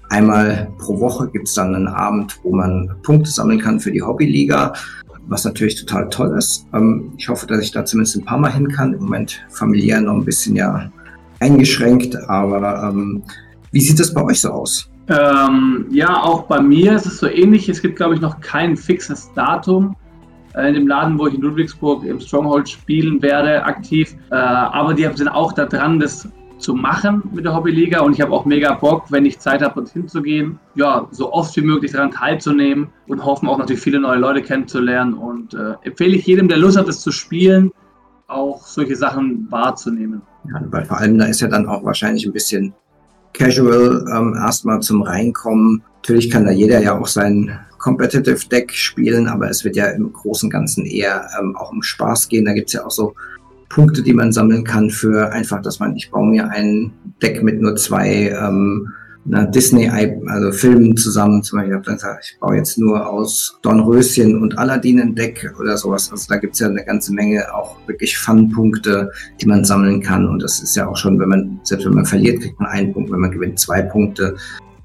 Einmal pro Woche gibt es dann einen Abend, wo man Punkte sammeln kann für die Hobbyliga, was natürlich total toll ist. Ähm, ich hoffe, dass ich da zumindest ein paar Mal hin kann. Im Moment familiär noch ein bisschen ja eingeschränkt, aber ähm, wie sieht das bei euch so aus? Ähm, ja, auch bei mir ist es so ähnlich. Es gibt, glaube ich, noch kein fixes Datum äh, in dem Laden, wo ich in Ludwigsburg im Stronghold spielen werde, aktiv. Äh, aber die sind auch da dran, das zu machen mit der Hobbyliga und ich habe auch mega Bock, wenn ich Zeit habe, dorthin zu gehen, ja, so oft wie möglich daran teilzunehmen und hoffen auch natürlich viele neue Leute kennenzulernen und äh, empfehle ich jedem, der Lust hat, es zu spielen, auch solche Sachen wahrzunehmen. Ja, weil vor allem da ist ja dann auch wahrscheinlich ein bisschen casual ähm, erstmal zum Reinkommen. Natürlich kann da jeder ja auch sein Competitive Deck spielen, aber es wird ja im Großen und Ganzen eher ähm, auch um Spaß gehen. Da gibt's ja auch so Punkte, die man sammeln kann für einfach, dass man, ich baue mir ein Deck mit nur zwei ähm, Disney, also Filmen zusammen. Zum Beispiel, ich gesagt, ich baue jetzt nur aus Dornröschen und Aladdin ein Deck oder sowas. Also da gibt's ja eine ganze Menge auch wirklich Fun-Punkte, die man sammeln kann. Und das ist ja auch schon, wenn man, selbst wenn man verliert, kriegt man einen Punkt, wenn man gewinnt, zwei Punkte.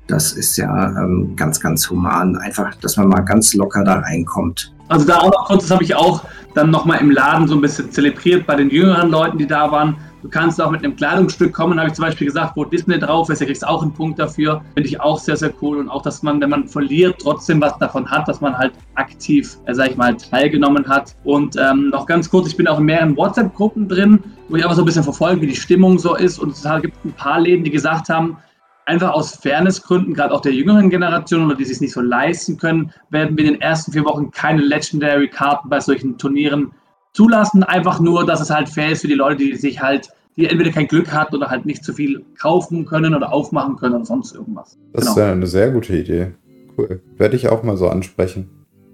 Das ist ja ähm, ganz, ganz human. Einfach, dass man mal ganz locker da reinkommt. Also da auch noch kurz, das habe ich auch dann nochmal im Laden so ein bisschen zelebriert bei den jüngeren Leuten, die da waren. Du kannst auch mit einem Kleidungsstück kommen, habe ich zum Beispiel gesagt, wo Disney drauf ist, da kriegst du auch einen Punkt dafür. Finde ich auch sehr, sehr cool. Und auch, dass man, wenn man verliert, trotzdem was davon hat, dass man halt aktiv, äh, sag ich mal, teilgenommen hat. Und ähm, noch ganz kurz, ich bin auch in mehreren WhatsApp-Gruppen drin, wo ich einfach so ein bisschen verfolge, wie die Stimmung so ist. Und es gibt ein paar Läden, die gesagt haben, einfach aus Fairnessgründen, gerade auch der jüngeren Generation oder die sich nicht so leisten können, werden wir in den ersten vier Wochen keine Legendary-Karten bei solchen Turnieren zulassen. Einfach nur, dass es halt fair ist für die Leute, die sich halt, die entweder kein Glück hatten oder halt nicht zu so viel kaufen können oder aufmachen können oder sonst irgendwas. Das genau. ist ja eine sehr gute Idee. Cool. Werde ich auch mal so ansprechen.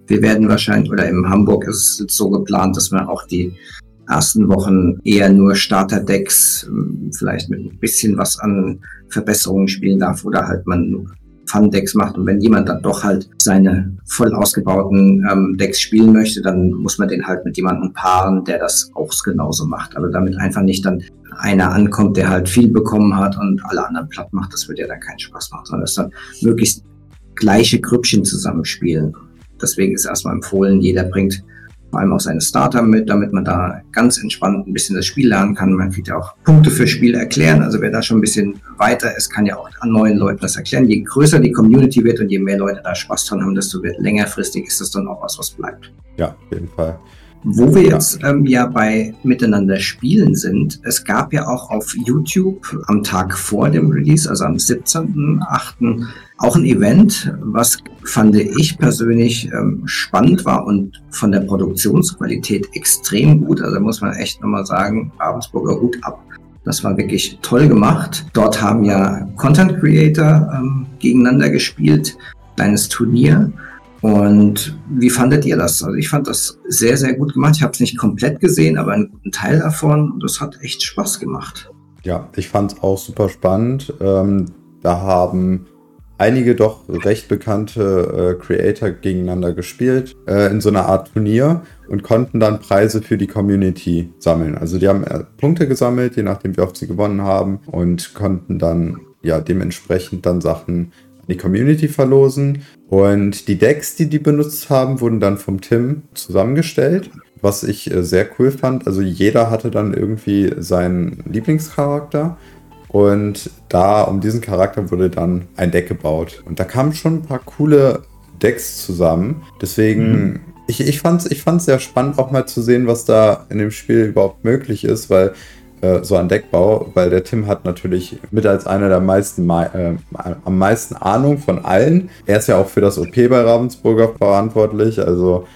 Wir werden wahrscheinlich, oder in Hamburg ist es so geplant, dass man auch die ersten Wochen eher nur Starterdecks, ähm, vielleicht mit ein bisschen was an Verbesserungen spielen darf oder halt man Fun-Decks macht. Und wenn jemand dann doch halt seine voll ausgebauten ähm, Decks spielen möchte, dann muss man den halt mit jemandem paaren, der das auch genauso macht. Aber damit einfach nicht dann einer ankommt, der halt viel bekommen hat und alle anderen platt macht, das wird ja dann keinen Spaß machen, sondern es dann möglichst gleiche Grüppchen zusammenspielen. Deswegen ist erstmal empfohlen, jeder bringt vor allem auch seine Starter mit, damit man da ganz entspannt ein bisschen das Spiel lernen kann. Man kriegt ja auch Punkte für Spiel erklären. Also wer da schon ein bisschen weiter ist, kann ja auch an neuen Leuten das erklären. Je größer die Community wird und je mehr Leute da Spaß dran haben, desto längerfristig ist das dann auch was, was bleibt. Ja, auf jeden Fall. Wo wir jetzt ähm, ja bei Miteinander spielen sind, es gab ja auch auf YouTube am Tag vor dem Release, also am 17.08., auch ein Event, was fand ich persönlich ähm, spannend war und von der Produktionsqualität extrem gut. Also muss man echt nochmal sagen, Ravensburger Hut ab. Das war wirklich toll gemacht. Dort haben ja Content Creator ähm, gegeneinander gespielt, kleines Turnier. Und wie fandet ihr das? Also ich fand das sehr, sehr gut gemacht. Ich habe es nicht komplett gesehen, aber einen guten Teil davon. Das hat echt Spaß gemacht. Ja, ich fand es auch super spannend. Ähm, da haben einige doch recht bekannte äh, Creator gegeneinander gespielt äh, in so einer Art Turnier und konnten dann Preise für die Community sammeln. Also die haben äh, Punkte gesammelt, je nachdem wie oft sie gewonnen haben und konnten dann ja dementsprechend dann Sachen die Community verlosen. Und die Decks, die die benutzt haben, wurden dann vom Tim zusammengestellt, was ich äh, sehr cool fand. Also jeder hatte dann irgendwie seinen Lieblingscharakter. Und da, um diesen Charakter wurde dann ein Deck gebaut. Und da kamen schon ein paar coole Decks zusammen. Deswegen, mhm. ich, ich fand es ich fand's sehr spannend, auch mal zu sehen, was da in dem Spiel überhaupt möglich ist, weil äh, so an Deckbau, weil der Tim hat natürlich mit als einer der meisten, äh, am meisten Ahnung von allen. Er ist ja auch für das OP bei Ravensburger verantwortlich, also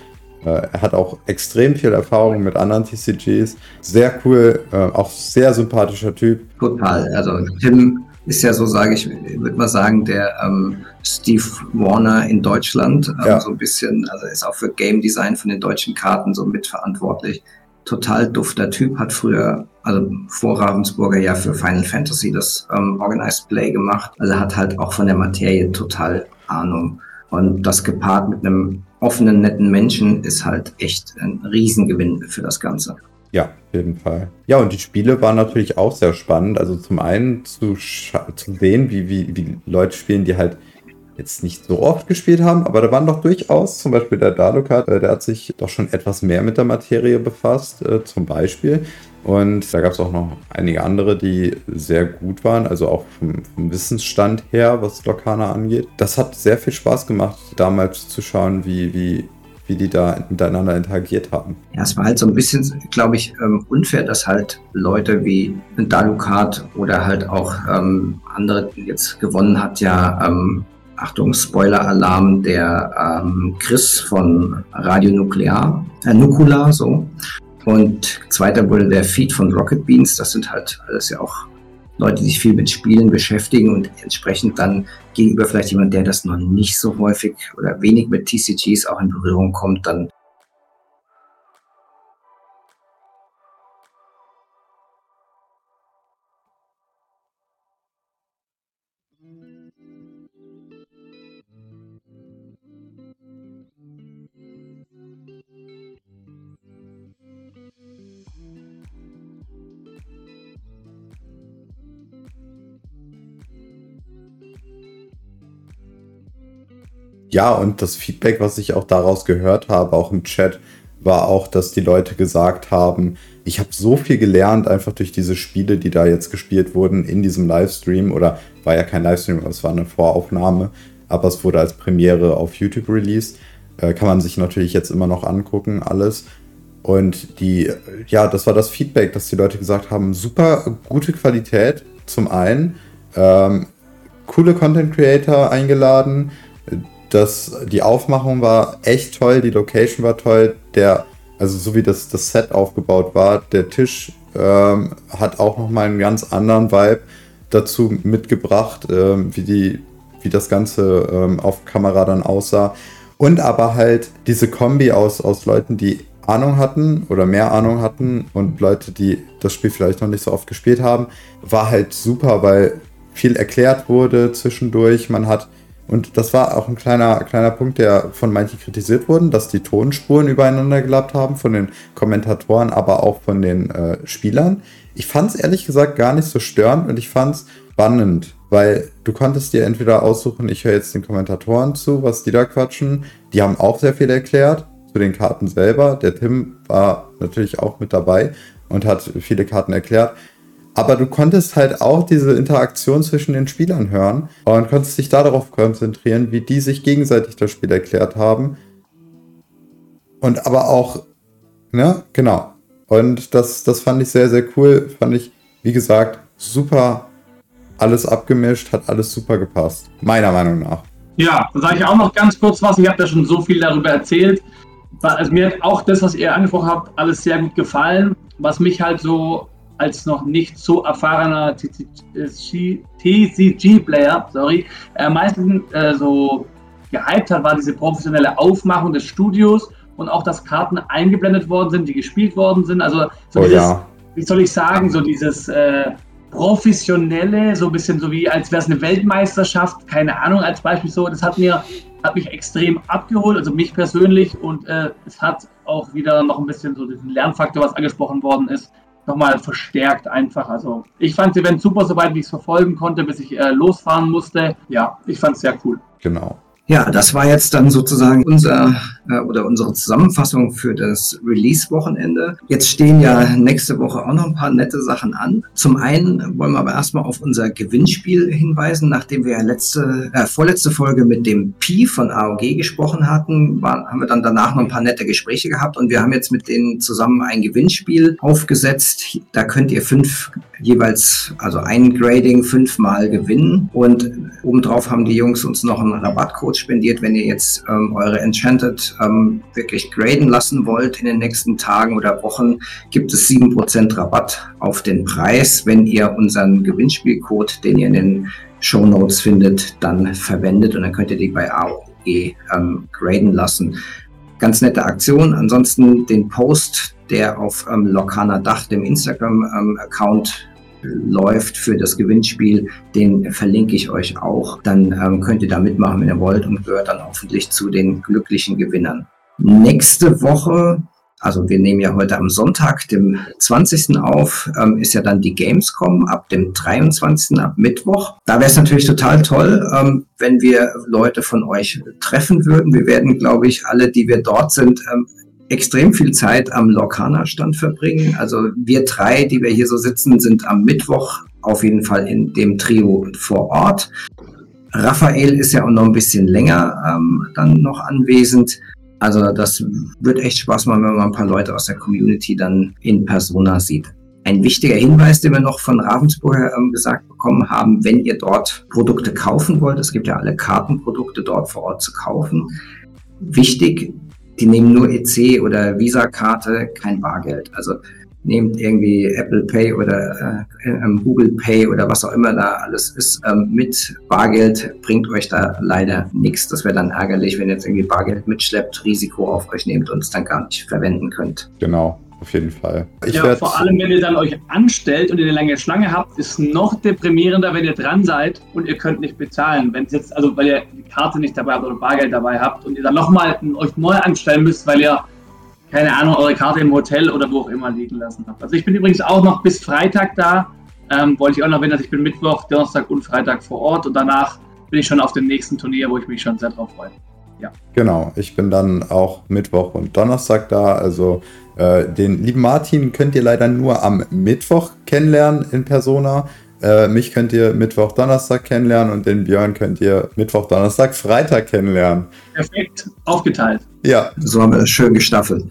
äh, er hat auch extrem viel Erfahrung mit anderen TCGs. Sehr cool, äh, auch sehr sympathischer Typ. Total. Also Tim ist ja so, sage ich, würde mal sagen, der ähm, Steve Warner in Deutschland. Ähm, ja. So ein bisschen, also ist auch für Game Design von den deutschen Karten so mitverantwortlich. Total dufter Typ, hat früher, also vor Ravensburger ja für Final Fantasy das ähm, Organized Play gemacht. Also hat halt auch von der Materie total Ahnung. Und das gepaart mit einem offenen, netten Menschen ist halt echt ein Riesengewinn für das Ganze. Ja, auf jeden Fall. Ja, und die Spiele waren natürlich auch sehr spannend. Also zum einen zu, zu sehen, wie, wie, wie Leute spielen, die halt jetzt nicht so oft gespielt haben, aber da waren doch durchaus, zum Beispiel der Dalukat, äh, der hat sich doch schon etwas mehr mit der Materie befasst, äh, zum Beispiel. Und da gab es auch noch einige andere, die sehr gut waren, also auch vom, vom, Wissensstand her, was Lokana angeht. Das hat sehr viel Spaß gemacht, damals zu schauen, wie, wie, wie die da miteinander interagiert haben. Ja, es war halt so ein bisschen, glaube ich, ähm, unfair, dass halt Leute wie Dalukat oder halt auch ähm, andere, jetzt gewonnen hat ja ähm, Achtung, Spoiler-Alarm, der ähm, Chris von Radio Nuklear, äh, Nukula, so. Und zweiter wurde der Feed von Rocket Beans. Das sind halt alles ja auch Leute, die sich viel mit Spielen beschäftigen und entsprechend dann gegenüber vielleicht jemand, der das noch nicht so häufig oder wenig mit TCGs auch in Berührung kommt, dann Ja, und das Feedback, was ich auch daraus gehört habe, auch im Chat, war auch, dass die Leute gesagt haben, ich habe so viel gelernt, einfach durch diese Spiele, die da jetzt gespielt wurden in diesem Livestream. Oder war ja kein Livestream, es war eine Voraufnahme, aber es wurde als Premiere auf YouTube released. Äh, kann man sich natürlich jetzt immer noch angucken, alles. Und die, ja, das war das Feedback, dass die Leute gesagt haben, super gute Qualität zum einen, ähm, coole Content Creator eingeladen, das, die Aufmachung war echt toll, die Location war toll, der, also so wie das, das Set aufgebaut war, der Tisch ähm, hat auch nochmal einen ganz anderen Vibe dazu mitgebracht, ähm, wie, die, wie das Ganze ähm, auf Kamera dann aussah. Und aber halt diese Kombi aus, aus Leuten, die Ahnung hatten oder mehr Ahnung hatten und Leute, die das Spiel vielleicht noch nicht so oft gespielt haben, war halt super, weil viel erklärt wurde zwischendurch. Man hat und das war auch ein kleiner, kleiner Punkt, der von manchen kritisiert wurde, dass die Tonspuren übereinander gelappt haben, von den Kommentatoren, aber auch von den äh, Spielern. Ich fand es ehrlich gesagt gar nicht so störend und ich fand es spannend, weil du konntest dir entweder aussuchen, ich höre jetzt den Kommentatoren zu, was die da quatschen. Die haben auch sehr viel erklärt zu den Karten selber. Der Tim war natürlich auch mit dabei und hat viele Karten erklärt. Aber du konntest halt auch diese Interaktion zwischen den Spielern hören und konntest dich darauf konzentrieren, wie die sich gegenseitig das Spiel erklärt haben. Und aber auch, ne, genau. Und das, das fand ich sehr, sehr cool. Fand ich, wie gesagt, super alles abgemischt, hat alles super gepasst. Meiner Meinung nach. Ja, dann sage ich auch noch ganz kurz was. Ich habe ja schon so viel darüber erzählt. Also mir hat auch das, was ihr angesprochen habt, alles sehr gut gefallen. Was mich halt so als noch nicht so erfahrener TCG-Player, sorry, am meisten äh, so gehypt hat, war diese professionelle Aufmachung des Studios und auch, dass Karten eingeblendet worden sind, die gespielt worden sind. Also so oh, dieses, ja. wie soll ich sagen, so dieses äh, professionelle, so ein bisschen so wie als wäre es eine Weltmeisterschaft, keine Ahnung, als Beispiel so, das hat mir hat mich extrem abgeholt, also mich persönlich und äh, es hat auch wieder noch ein bisschen so diesen Lernfaktor, was angesprochen worden ist, nochmal verstärkt einfach. Also ich fand das Event super, soweit ich es verfolgen konnte, bis ich äh, losfahren musste. Ja, ich fand es sehr cool. Genau. Ja, das war jetzt dann sozusagen unser äh, oder unsere Zusammenfassung für das Release-Wochenende. Jetzt stehen ja nächste Woche auch noch ein paar nette Sachen an. Zum einen wollen wir aber erstmal auf unser Gewinnspiel hinweisen, nachdem wir letzte, äh, vorletzte Folge mit dem Pi von AOG gesprochen hatten, war, haben wir dann danach noch ein paar nette Gespräche gehabt und wir haben jetzt mit denen zusammen ein Gewinnspiel aufgesetzt. Da könnt ihr fünf jeweils, also ein Grading fünfmal gewinnen und obendrauf haben die Jungs uns noch einen Rabattcode spendiert, wenn ihr jetzt ähm, eure Enchanted ähm, wirklich graden lassen wollt in den nächsten Tagen oder Wochen, gibt es 7% Rabatt auf den Preis, wenn ihr unseren Gewinnspielcode, den ihr in den Show Notes findet, dann verwendet und dann könnt ihr die bei AOG ähm, graden lassen. Ganz nette Aktion. Ansonsten den Post, der auf ähm, Lokana Dach, dem Instagram-Account läuft für das Gewinnspiel, den verlinke ich euch auch. Dann ähm, könnt ihr da mitmachen, wenn ihr wollt und gehört dann hoffentlich zu den glücklichen Gewinnern. Nächste Woche, also wir nehmen ja heute am Sonntag, dem 20. auf, ähm, ist ja dann die Gamescom ab dem 23. ab Mittwoch. Da wäre es natürlich total toll, ähm, wenn wir Leute von euch treffen würden. Wir werden, glaube ich, alle, die wir dort sind, ähm, extrem viel Zeit am Lorcaner-Stand verbringen. Also wir drei, die wir hier so sitzen, sind am Mittwoch auf jeden Fall in dem Trio vor Ort. Raphael ist ja auch noch ein bisschen länger ähm, dann noch anwesend. Also das wird echt Spaß machen, wenn man ein paar Leute aus der Community dann in Persona sieht. Ein wichtiger Hinweis, den wir noch von Ravensburger ähm, gesagt bekommen haben, wenn ihr dort Produkte kaufen wollt, es gibt ja alle Kartenprodukte dort vor Ort zu kaufen. Wichtig, die nehmen nur EC oder Visa-Karte, kein Bargeld. Also nehmt irgendwie Apple Pay oder äh, ähm, Google Pay oder was auch immer da alles ist ähm, mit. Bargeld bringt euch da leider nichts. Das wäre dann ärgerlich, wenn ihr jetzt irgendwie Bargeld mitschleppt, Risiko auf euch nehmt und es dann gar nicht verwenden könnt. Genau auf jeden Fall. Ich ja, vor allem, wenn ihr dann euch anstellt und ihr eine lange Schlange habt, ist noch deprimierender, wenn ihr dran seid und ihr könnt nicht bezahlen. Wenn es jetzt, also weil ihr die Karte nicht dabei habt oder Bargeld dabei habt und ihr dann nochmal euch neu anstellen müsst, weil ihr, keine Ahnung, eure Karte im Hotel oder wo auch immer liegen lassen habt. Also ich bin übrigens auch noch bis Freitag da. Ähm, wollte ich auch noch erwähnen, dass ich bin Mittwoch, Donnerstag und Freitag vor Ort und danach bin ich schon auf dem nächsten Turnier, wo ich mich schon sehr drauf freue. Ja. Genau, ich bin dann auch Mittwoch und Donnerstag da. Also äh, den lieben Martin könnt ihr leider nur am Mittwoch kennenlernen in Persona. Äh, mich könnt ihr Mittwoch, Donnerstag kennenlernen und den Björn könnt ihr Mittwoch, Donnerstag, Freitag kennenlernen. Perfekt, aufgeteilt. Ja. So haben wir das schön gestaffelt.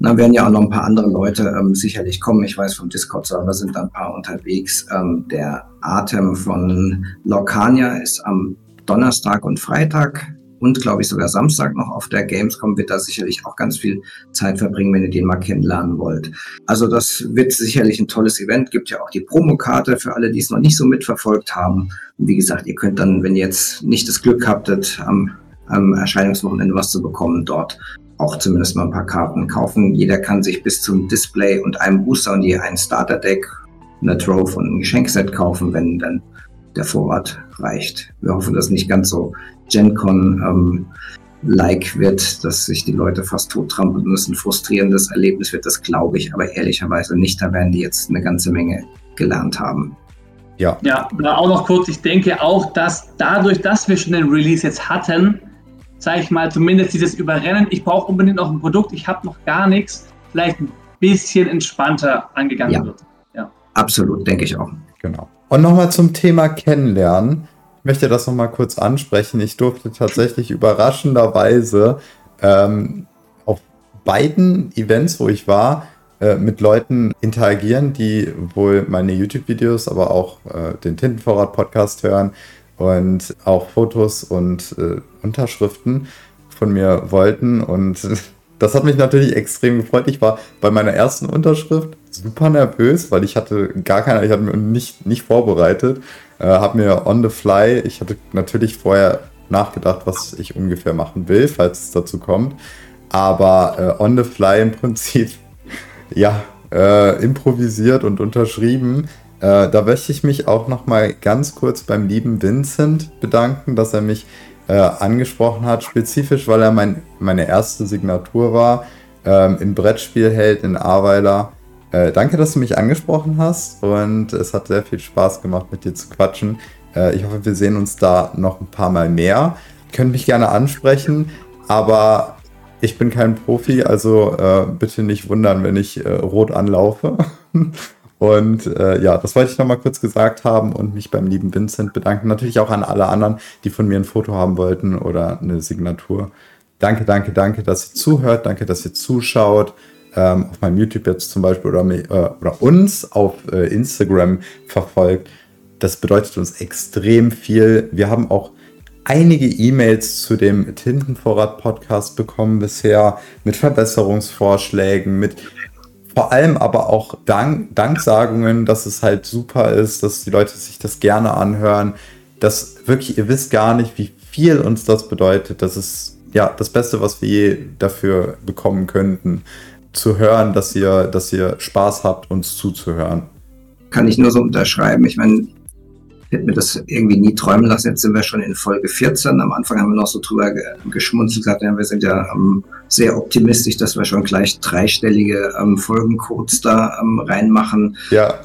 Dann werden ja auch noch ein paar andere Leute ähm, sicherlich kommen. Ich weiß, vom Discord-Server sind da ein paar unterwegs. Ähm, der Atem von Locania ist am Donnerstag und Freitag und, glaube ich, sogar Samstag noch auf der Gamescom wird da sicherlich auch ganz viel Zeit verbringen, wenn ihr den mal kennenlernen wollt. Also das wird sicherlich ein tolles Event. Gibt ja auch die Promokarte für alle, die es noch nicht so mitverfolgt haben. Und wie gesagt, ihr könnt dann, wenn ihr jetzt nicht das Glück habtet, am, am Erscheinungswochenende was zu bekommen, dort auch zumindest mal ein paar Karten kaufen. Jeder kann sich bis zum Display und einem Booster und je ein Starter-Deck, eine Trove und ein Geschenkset kaufen, wenn dann der Vorrat reicht. Wir hoffen, dass nicht ganz so GenCon ähm, like wird, dass sich die Leute fast tottrampeln müssen. Ein frustrierendes Erlebnis wird das, glaube ich, aber ehrlicherweise nicht. Da werden die jetzt eine ganze Menge gelernt haben. Ja. Ja, auch noch kurz, ich denke auch, dass dadurch, dass wir schon den Release jetzt hatten, sage ich mal, zumindest dieses Überrennen, ich brauche unbedingt noch ein Produkt, ich habe noch gar nichts, vielleicht ein bisschen entspannter angegangen ja. wird. Ja. Absolut, denke ich auch. Genau. Und nochmal zum Thema Kennenlernen. Ich möchte das nochmal kurz ansprechen. Ich durfte tatsächlich überraschenderweise ähm, auf beiden Events, wo ich war, äh, mit Leuten interagieren, die wohl meine YouTube-Videos, aber auch äh, den Tintenvorrat-Podcast hören und auch Fotos und äh, Unterschriften von mir wollten. Und (laughs) das hat mich natürlich extrem gefreut. Ich war bei meiner ersten Unterschrift super nervös, weil ich hatte gar keine, ich hatte mir nicht, nicht vorbereitet, äh, habe mir on the fly, ich hatte natürlich vorher nachgedacht, was ich ungefähr machen will, falls es dazu kommt, aber äh, on the fly im Prinzip, (laughs) ja, äh, improvisiert und unterschrieben. Äh, da möchte ich mich auch noch mal ganz kurz beim lieben Vincent bedanken, dass er mich äh, angesprochen hat, spezifisch, weil er mein, meine erste Signatur war ähm, im Brettspielheld in Aweiler. Äh, danke, dass du mich angesprochen hast und es hat sehr viel Spaß gemacht, mit dir zu quatschen. Äh, ich hoffe, wir sehen uns da noch ein paar Mal mehr. könnt mich gerne ansprechen, aber ich bin kein Profi, also äh, bitte nicht wundern, wenn ich äh, rot anlaufe. (laughs) Und äh, ja, das wollte ich nochmal kurz gesagt haben und mich beim lieben Vincent bedanken. Natürlich auch an alle anderen, die von mir ein Foto haben wollten oder eine Signatur. Danke, danke, danke, dass ihr zuhört. Danke, dass ihr zuschaut. Ähm, auf meinem YouTube jetzt zum Beispiel oder, äh, oder uns auf äh, Instagram verfolgt. Das bedeutet uns extrem viel. Wir haben auch einige E-Mails zu dem Tintenvorrat-Podcast bekommen bisher mit Verbesserungsvorschlägen, mit vor allem aber auch Dank, Danksagungen, dass es halt super ist, dass die Leute sich das gerne anhören. Dass wirklich, ihr wisst gar nicht, wie viel uns das bedeutet. Das ist ja das Beste, was wir je dafür bekommen könnten. Zu hören, dass ihr, dass ihr Spaß habt, uns zuzuhören. Kann ich nur so unterschreiben. Ich meine, hätte mir das irgendwie nie träumen lassen. Jetzt sind wir schon in Folge 14. Am Anfang haben wir noch so drüber geschmunzelt, gesagt, ja, wir sind ja ähm, sehr optimistisch, dass wir schon gleich dreistellige ähm, Folgencodes da ähm, reinmachen. Ja. (laughs)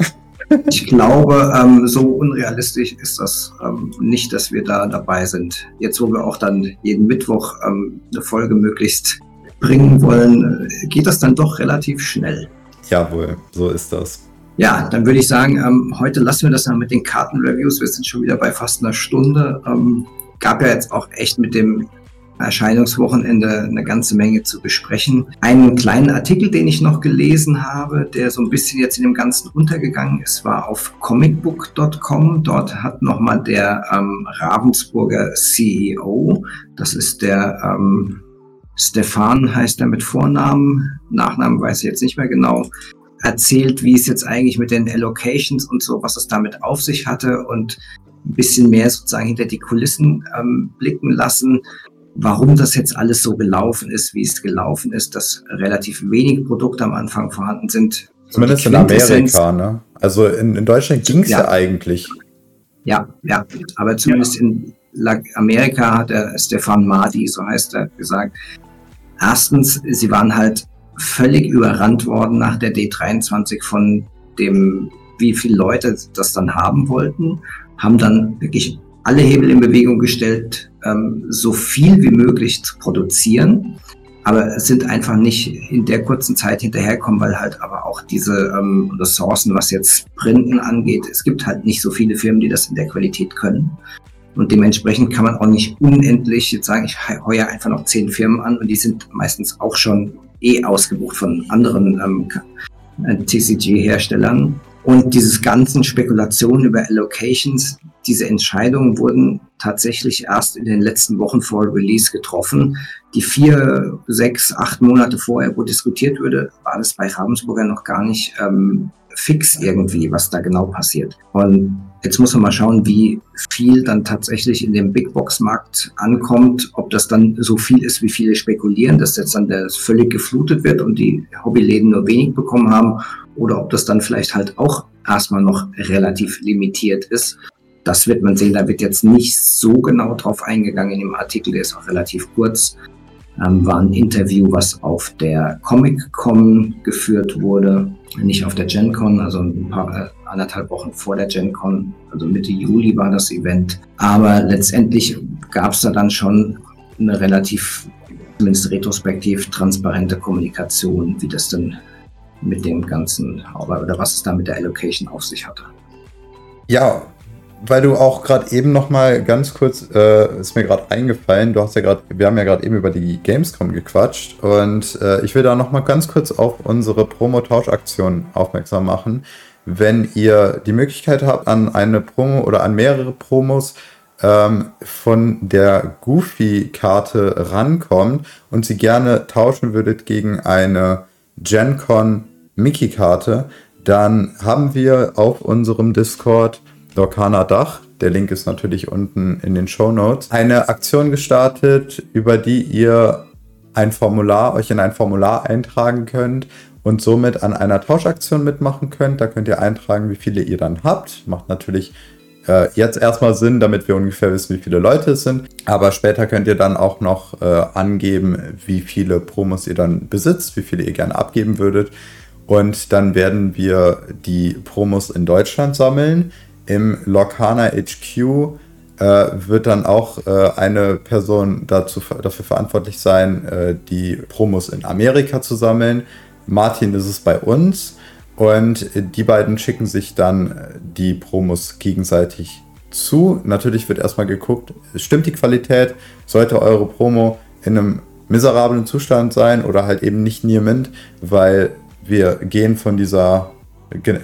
Ich glaube, ähm, so unrealistisch ist das ähm, nicht, dass wir da dabei sind. Jetzt, wo wir auch dann jeden Mittwoch ähm, eine Folge möglichst bringen wollen, geht das dann doch relativ schnell. Jawohl, so ist das. Ja, dann würde ich sagen, ähm, heute lassen wir das dann mit den Kartenreviews. Wir sind schon wieder bei fast einer Stunde. Ähm, gab ja jetzt auch echt mit dem Erscheinungswochenende eine ganze Menge zu besprechen. Einen kleinen Artikel, den ich noch gelesen habe, der so ein bisschen jetzt in dem Ganzen untergegangen ist, war auf comicbook.com. Dort hat nochmal der ähm, Ravensburger CEO, das ist der ähm, Stefan heißt er mit Vornamen, Nachnamen weiß ich jetzt nicht mehr genau, erzählt, wie es jetzt eigentlich mit den Allocations und so, was es damit auf sich hatte und ein bisschen mehr sozusagen hinter die Kulissen ähm, blicken lassen, warum das jetzt alles so gelaufen ist, wie es gelaufen ist, dass relativ wenig Produkte am Anfang vorhanden sind. Zumindest in Amerika, ne? Also in, in Deutschland ging es ja. ja. eigentlich. Ja, ja, aber zumindest ja. in Amerika hat der Stefan Madi, so heißt er, gesagt, erstens, sie waren halt völlig überrannt worden nach der D23 von dem, wie viele Leute das dann haben wollten, haben dann wirklich alle Hebel in Bewegung gestellt, ähm, so viel wie möglich zu produzieren. Aber sind einfach nicht in der kurzen Zeit hinterherkommen, weil halt aber auch diese ähm, Ressourcen, was jetzt Printen angeht, es gibt halt nicht so viele Firmen, die das in der Qualität können. Und dementsprechend kann man auch nicht unendlich jetzt sagen, ich heuer einfach noch zehn Firmen an und die sind meistens auch schon eh ausgebucht von anderen ähm, äh, TCG-Herstellern. Und dieses ganzen Spekulationen über Allocations, diese Entscheidungen wurden tatsächlich erst in den letzten Wochen vor Release getroffen. Die vier, sechs, acht Monate vorher, wo diskutiert wurde, war das bei Ravensburger noch gar nicht ähm, fix irgendwie, was da genau passiert. Und Jetzt muss man mal schauen, wie viel dann tatsächlich in dem Big Box Markt ankommt, ob das dann so viel ist, wie viele spekulieren, dass jetzt dann das völlig geflutet wird und die Hobbyläden nur wenig bekommen haben oder ob das dann vielleicht halt auch erstmal noch relativ limitiert ist. Das wird man sehen, da wird jetzt nicht so genau drauf eingegangen in dem Artikel, der ist auch relativ kurz. Ähm, war ein Interview, was auf der Comic-Con geführt wurde, nicht auf der GenCon, also ein paar, äh, anderthalb Wochen vor der GenCon, also Mitte Juli war das Event. Aber letztendlich gab es da dann schon eine relativ, zumindest retrospektiv, transparente Kommunikation, wie das denn mit dem Ganzen, oder was es da mit der Allocation auf sich hatte. Ja, weil du auch gerade eben noch mal ganz kurz, äh, ist mir gerade eingefallen, du hast ja gerade, wir haben ja gerade eben über die Gamescom gequatscht und äh, ich will da noch mal ganz kurz auf unsere Promo-Tausch-Aktion aufmerksam machen. Wenn ihr die Möglichkeit habt, an eine Promo oder an mehrere Promos ähm, von der Goofy-Karte rankommt und sie gerne tauschen würdet gegen eine GenCon Mickey-Karte, dann haben wir auf unserem Discord Lorcana Dach, der Link ist natürlich unten in den Show Notes, eine Aktion gestartet, über die ihr ein Formular, euch in ein Formular eintragen könnt und somit an einer Tauschaktion mitmachen könnt. Da könnt ihr eintragen, wie viele ihr dann habt. Macht natürlich äh, jetzt erstmal Sinn, damit wir ungefähr wissen, wie viele Leute es sind. Aber später könnt ihr dann auch noch äh, angeben, wie viele Promos ihr dann besitzt, wie viele ihr gerne abgeben würdet. Und dann werden wir die Promos in Deutschland sammeln im Lorcana HQ äh, wird dann auch äh, eine Person dazu, dafür verantwortlich sein, äh, die Promos in Amerika zu sammeln. Martin ist es bei uns und die beiden schicken sich dann die Promos gegenseitig zu. Natürlich wird erstmal geguckt, stimmt die Qualität? Sollte eure Promo in einem miserablen Zustand sein oder halt eben nicht Near weil wir gehen von dieser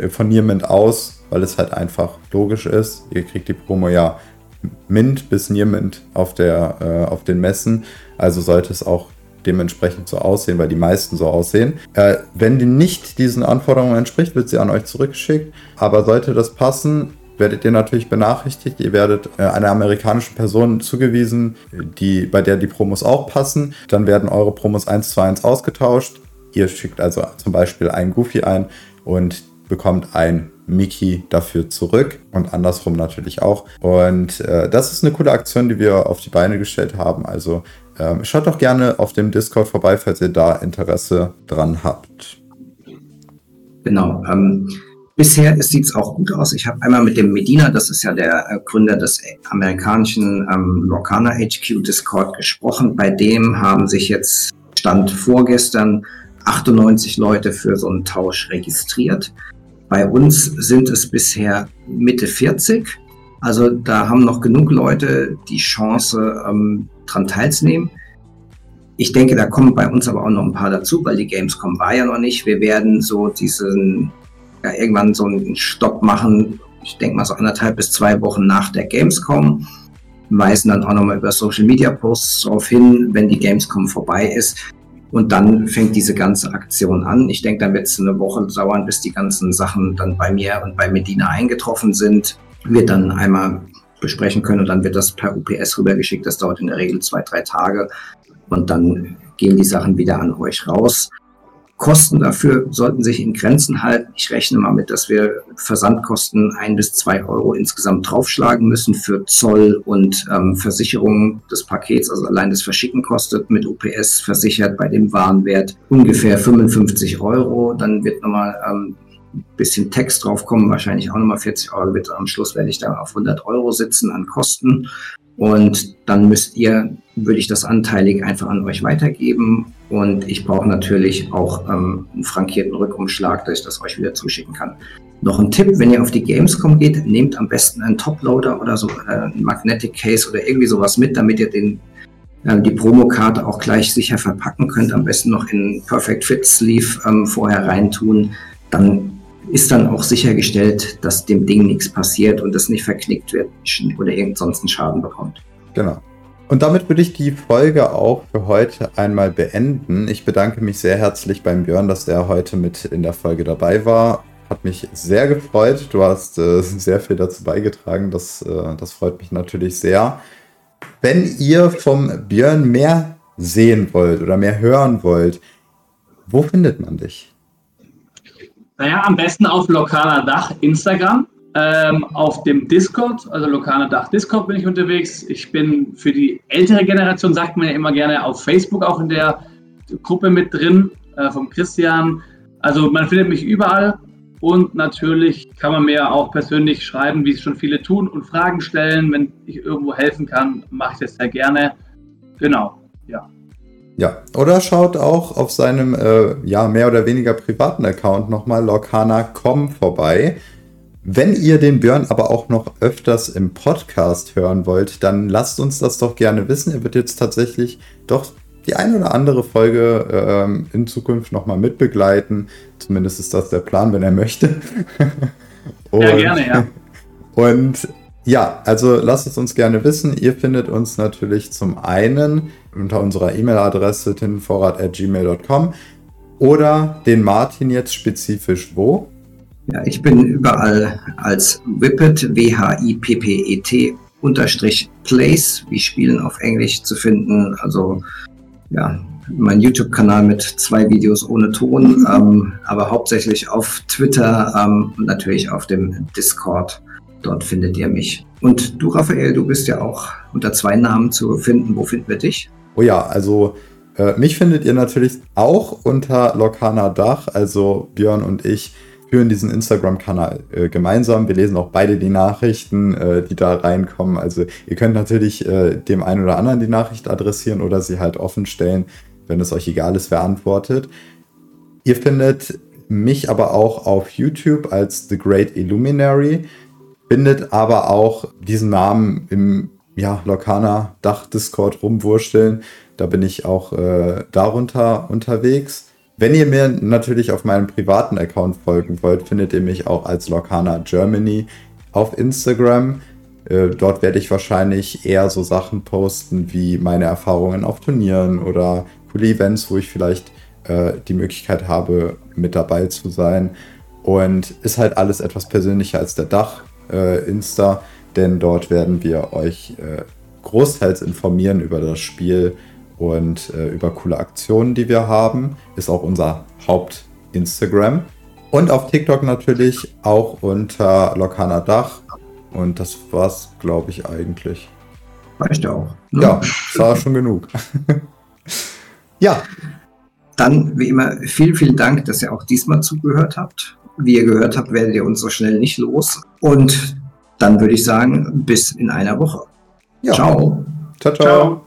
von Near aus, weil es halt einfach logisch ist. Ihr kriegt die Promo ja Mint bis Near Mint auf, der, äh, auf den Messen. Also sollte es auch dementsprechend so aussehen, weil die meisten so aussehen. Äh, wenn die nicht diesen Anforderungen entspricht, wird sie an euch zurückgeschickt. Aber sollte das passen, werdet ihr natürlich benachrichtigt. Ihr werdet äh, einer amerikanischen Person zugewiesen, die, bei der die Promos auch passen. Dann werden eure Promos eins zu eins ausgetauscht. Ihr schickt also zum Beispiel einen Goofy ein und bekommt ein Mickey dafür zurück und andersrum natürlich auch. Und äh, das ist eine coole Aktion, die wir auf die Beine gestellt haben. Also ähm, schaut doch gerne auf dem Discord vorbei, falls ihr da Interesse dran habt. Genau. Ähm, bisher sieht es auch gut aus. Ich habe einmal mit dem Medina, das ist ja der äh, Gründer des amerikanischen ähm, Lorcana HQ Discord gesprochen. Bei dem haben sich jetzt Stand vorgestern 98 Leute für so einen Tausch registriert. Bei uns sind es bisher Mitte 40. Also da haben noch genug Leute die Chance, ähm, dran teilzunehmen. Ich denke, da kommen bei uns aber auch noch ein paar dazu, weil die Gamescom war ja noch nicht. Wir werden so diesen, ja, irgendwann so einen Stopp machen. Ich denke mal so anderthalb bis zwei Wochen nach der Gamescom. Weisen dann auch nochmal über Social Media Posts darauf hin, wenn die Gamescom vorbei ist. Und dann fängt diese ganze Aktion an. Ich denke, dann wird es eine Woche dauern, bis die ganzen Sachen dann bei mir und bei Medina eingetroffen sind. Wir dann einmal besprechen können und dann wird das per UPS rübergeschickt. Das dauert in der Regel zwei, drei Tage. Und dann gehen die Sachen wieder an euch raus. Kosten dafür sollten sich in Grenzen halten. Ich rechne mal mit, dass wir Versandkosten ein bis zwei Euro insgesamt draufschlagen müssen für Zoll und ähm, Versicherung des Pakets. Also allein das Verschicken kostet mit UPS versichert bei dem Warenwert ungefähr 55 Euro. Dann wird nochmal ähm, ein bisschen Text draufkommen, wahrscheinlich auch nochmal 40 Euro. Wird am Schluss werde ich da auf 100 Euro sitzen an Kosten. Und dann müsst ihr, würde ich das anteilig einfach an euch weitergeben und ich brauche natürlich auch ähm, einen frankierten Rückumschlag, dass ich das euch wieder zuschicken kann. Noch ein Tipp, wenn ihr auf die Gamescom geht, nehmt am besten einen Toploader oder so, äh, einen Magnetic Case oder irgendwie sowas mit, damit ihr den, äh, die Promokarte auch gleich sicher verpacken könnt. Am besten noch in Perfect Fit Sleeve ähm, vorher reintun. Dann ist dann auch sichergestellt, dass dem Ding nichts passiert und es nicht verknickt wird oder irgend sonst einen Schaden bekommt. Genau. Und damit würde ich die Folge auch für heute einmal beenden. Ich bedanke mich sehr herzlich beim Björn, dass er heute mit in der Folge dabei war. Hat mich sehr gefreut. Du hast äh, (laughs) sehr viel dazu beigetragen. Das, äh, das freut mich natürlich sehr. Wenn ihr vom Björn mehr sehen wollt oder mehr hören wollt, wo findet man dich? Naja, am besten auf lokaler Dach Instagram. Ähm, auf dem Discord, also lokale Dach Discord bin ich unterwegs. Ich bin für die ältere Generation, sagt man ja immer gerne, auf Facebook auch in der Gruppe mit drin, äh, vom Christian. Also man findet mich überall und natürlich kann man mir auch persönlich schreiben, wie es schon viele tun und Fragen stellen. Wenn ich irgendwo helfen kann, mache ich das sehr gerne. Genau, ja. Ja, oder schaut auch auf seinem äh, ja mehr oder weniger privaten Account nochmal lorcana.com vorbei. Wenn ihr den Björn aber auch noch öfters im Podcast hören wollt, dann lasst uns das doch gerne wissen. Er wird jetzt tatsächlich doch die ein oder andere Folge ähm, in Zukunft nochmal mitbegleiten. Zumindest ist das der Plan, wenn er möchte. (laughs) und, ja, gerne, ja. (laughs) Und ja, also lasst es uns gerne wissen. Ihr findet uns natürlich zum einen unter unserer E-Mail-Adresse tintenvorrat.gmail.com oder den Martin jetzt spezifisch wo? Ja, ich bin überall als Whippet, W-H-I-P-P-E-T, unterstrich Place, wie Spielen auf Englisch zu finden. Also, ja, mein YouTube-Kanal mit zwei Videos ohne Ton, ähm, aber hauptsächlich auf Twitter ähm, und natürlich auf dem Discord. Dort findet ihr mich. Und du, Raphael, du bist ja auch unter zwei Namen zu finden. Wo finden wir dich? Oh ja, also äh, mich findet ihr natürlich auch unter Lokana Dach, also Björn und ich führen diesen Instagram-Kanal äh, gemeinsam. Wir lesen auch beide die Nachrichten, äh, die da reinkommen. Also ihr könnt natürlich äh, dem einen oder anderen die Nachricht adressieren oder sie halt offen stellen, wenn es euch egal ist, wer antwortet. Ihr findet mich aber auch auf YouTube als The Great Illuminary, findet aber auch diesen Namen im ja, Lokana Dach Discord rumwursteln. Da bin ich auch äh, darunter unterwegs. Wenn ihr mir natürlich auf meinem privaten Account folgen wollt, findet ihr mich auch als Lokana Germany auf Instagram. Äh, dort werde ich wahrscheinlich eher so Sachen posten wie meine Erfahrungen auf Turnieren oder coole Events, wo ich vielleicht äh, die Möglichkeit habe, mit dabei zu sein. Und ist halt alles etwas persönlicher als der Dach äh, Insta, denn dort werden wir euch äh, großteils informieren über das Spiel und äh, über coole Aktionen, die wir haben. Ist auch unser Haupt-Instagram. Und auf TikTok natürlich auch unter Lokana Dach. Und das war's, glaube ich, eigentlich. Reicht auch. Ne? Ja, das war schon genug. (laughs) ja. Dann, wie immer, vielen, vielen Dank, dass ihr auch diesmal zugehört habt. Wie ihr gehört habt, werdet ihr uns so schnell nicht los. Und dann würde ich sagen, bis in einer Woche. Ja. Ciao. Ciao, ciao. ciao.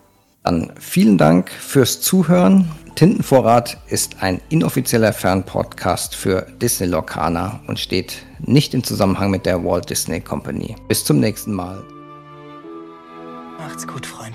Dann vielen Dank fürs Zuhören. Tintenvorrat ist ein inoffizieller Fernpodcast für Disney Lorcaner und steht nicht im Zusammenhang mit der Walt Disney Company. Bis zum nächsten Mal. Macht's gut, Freunde.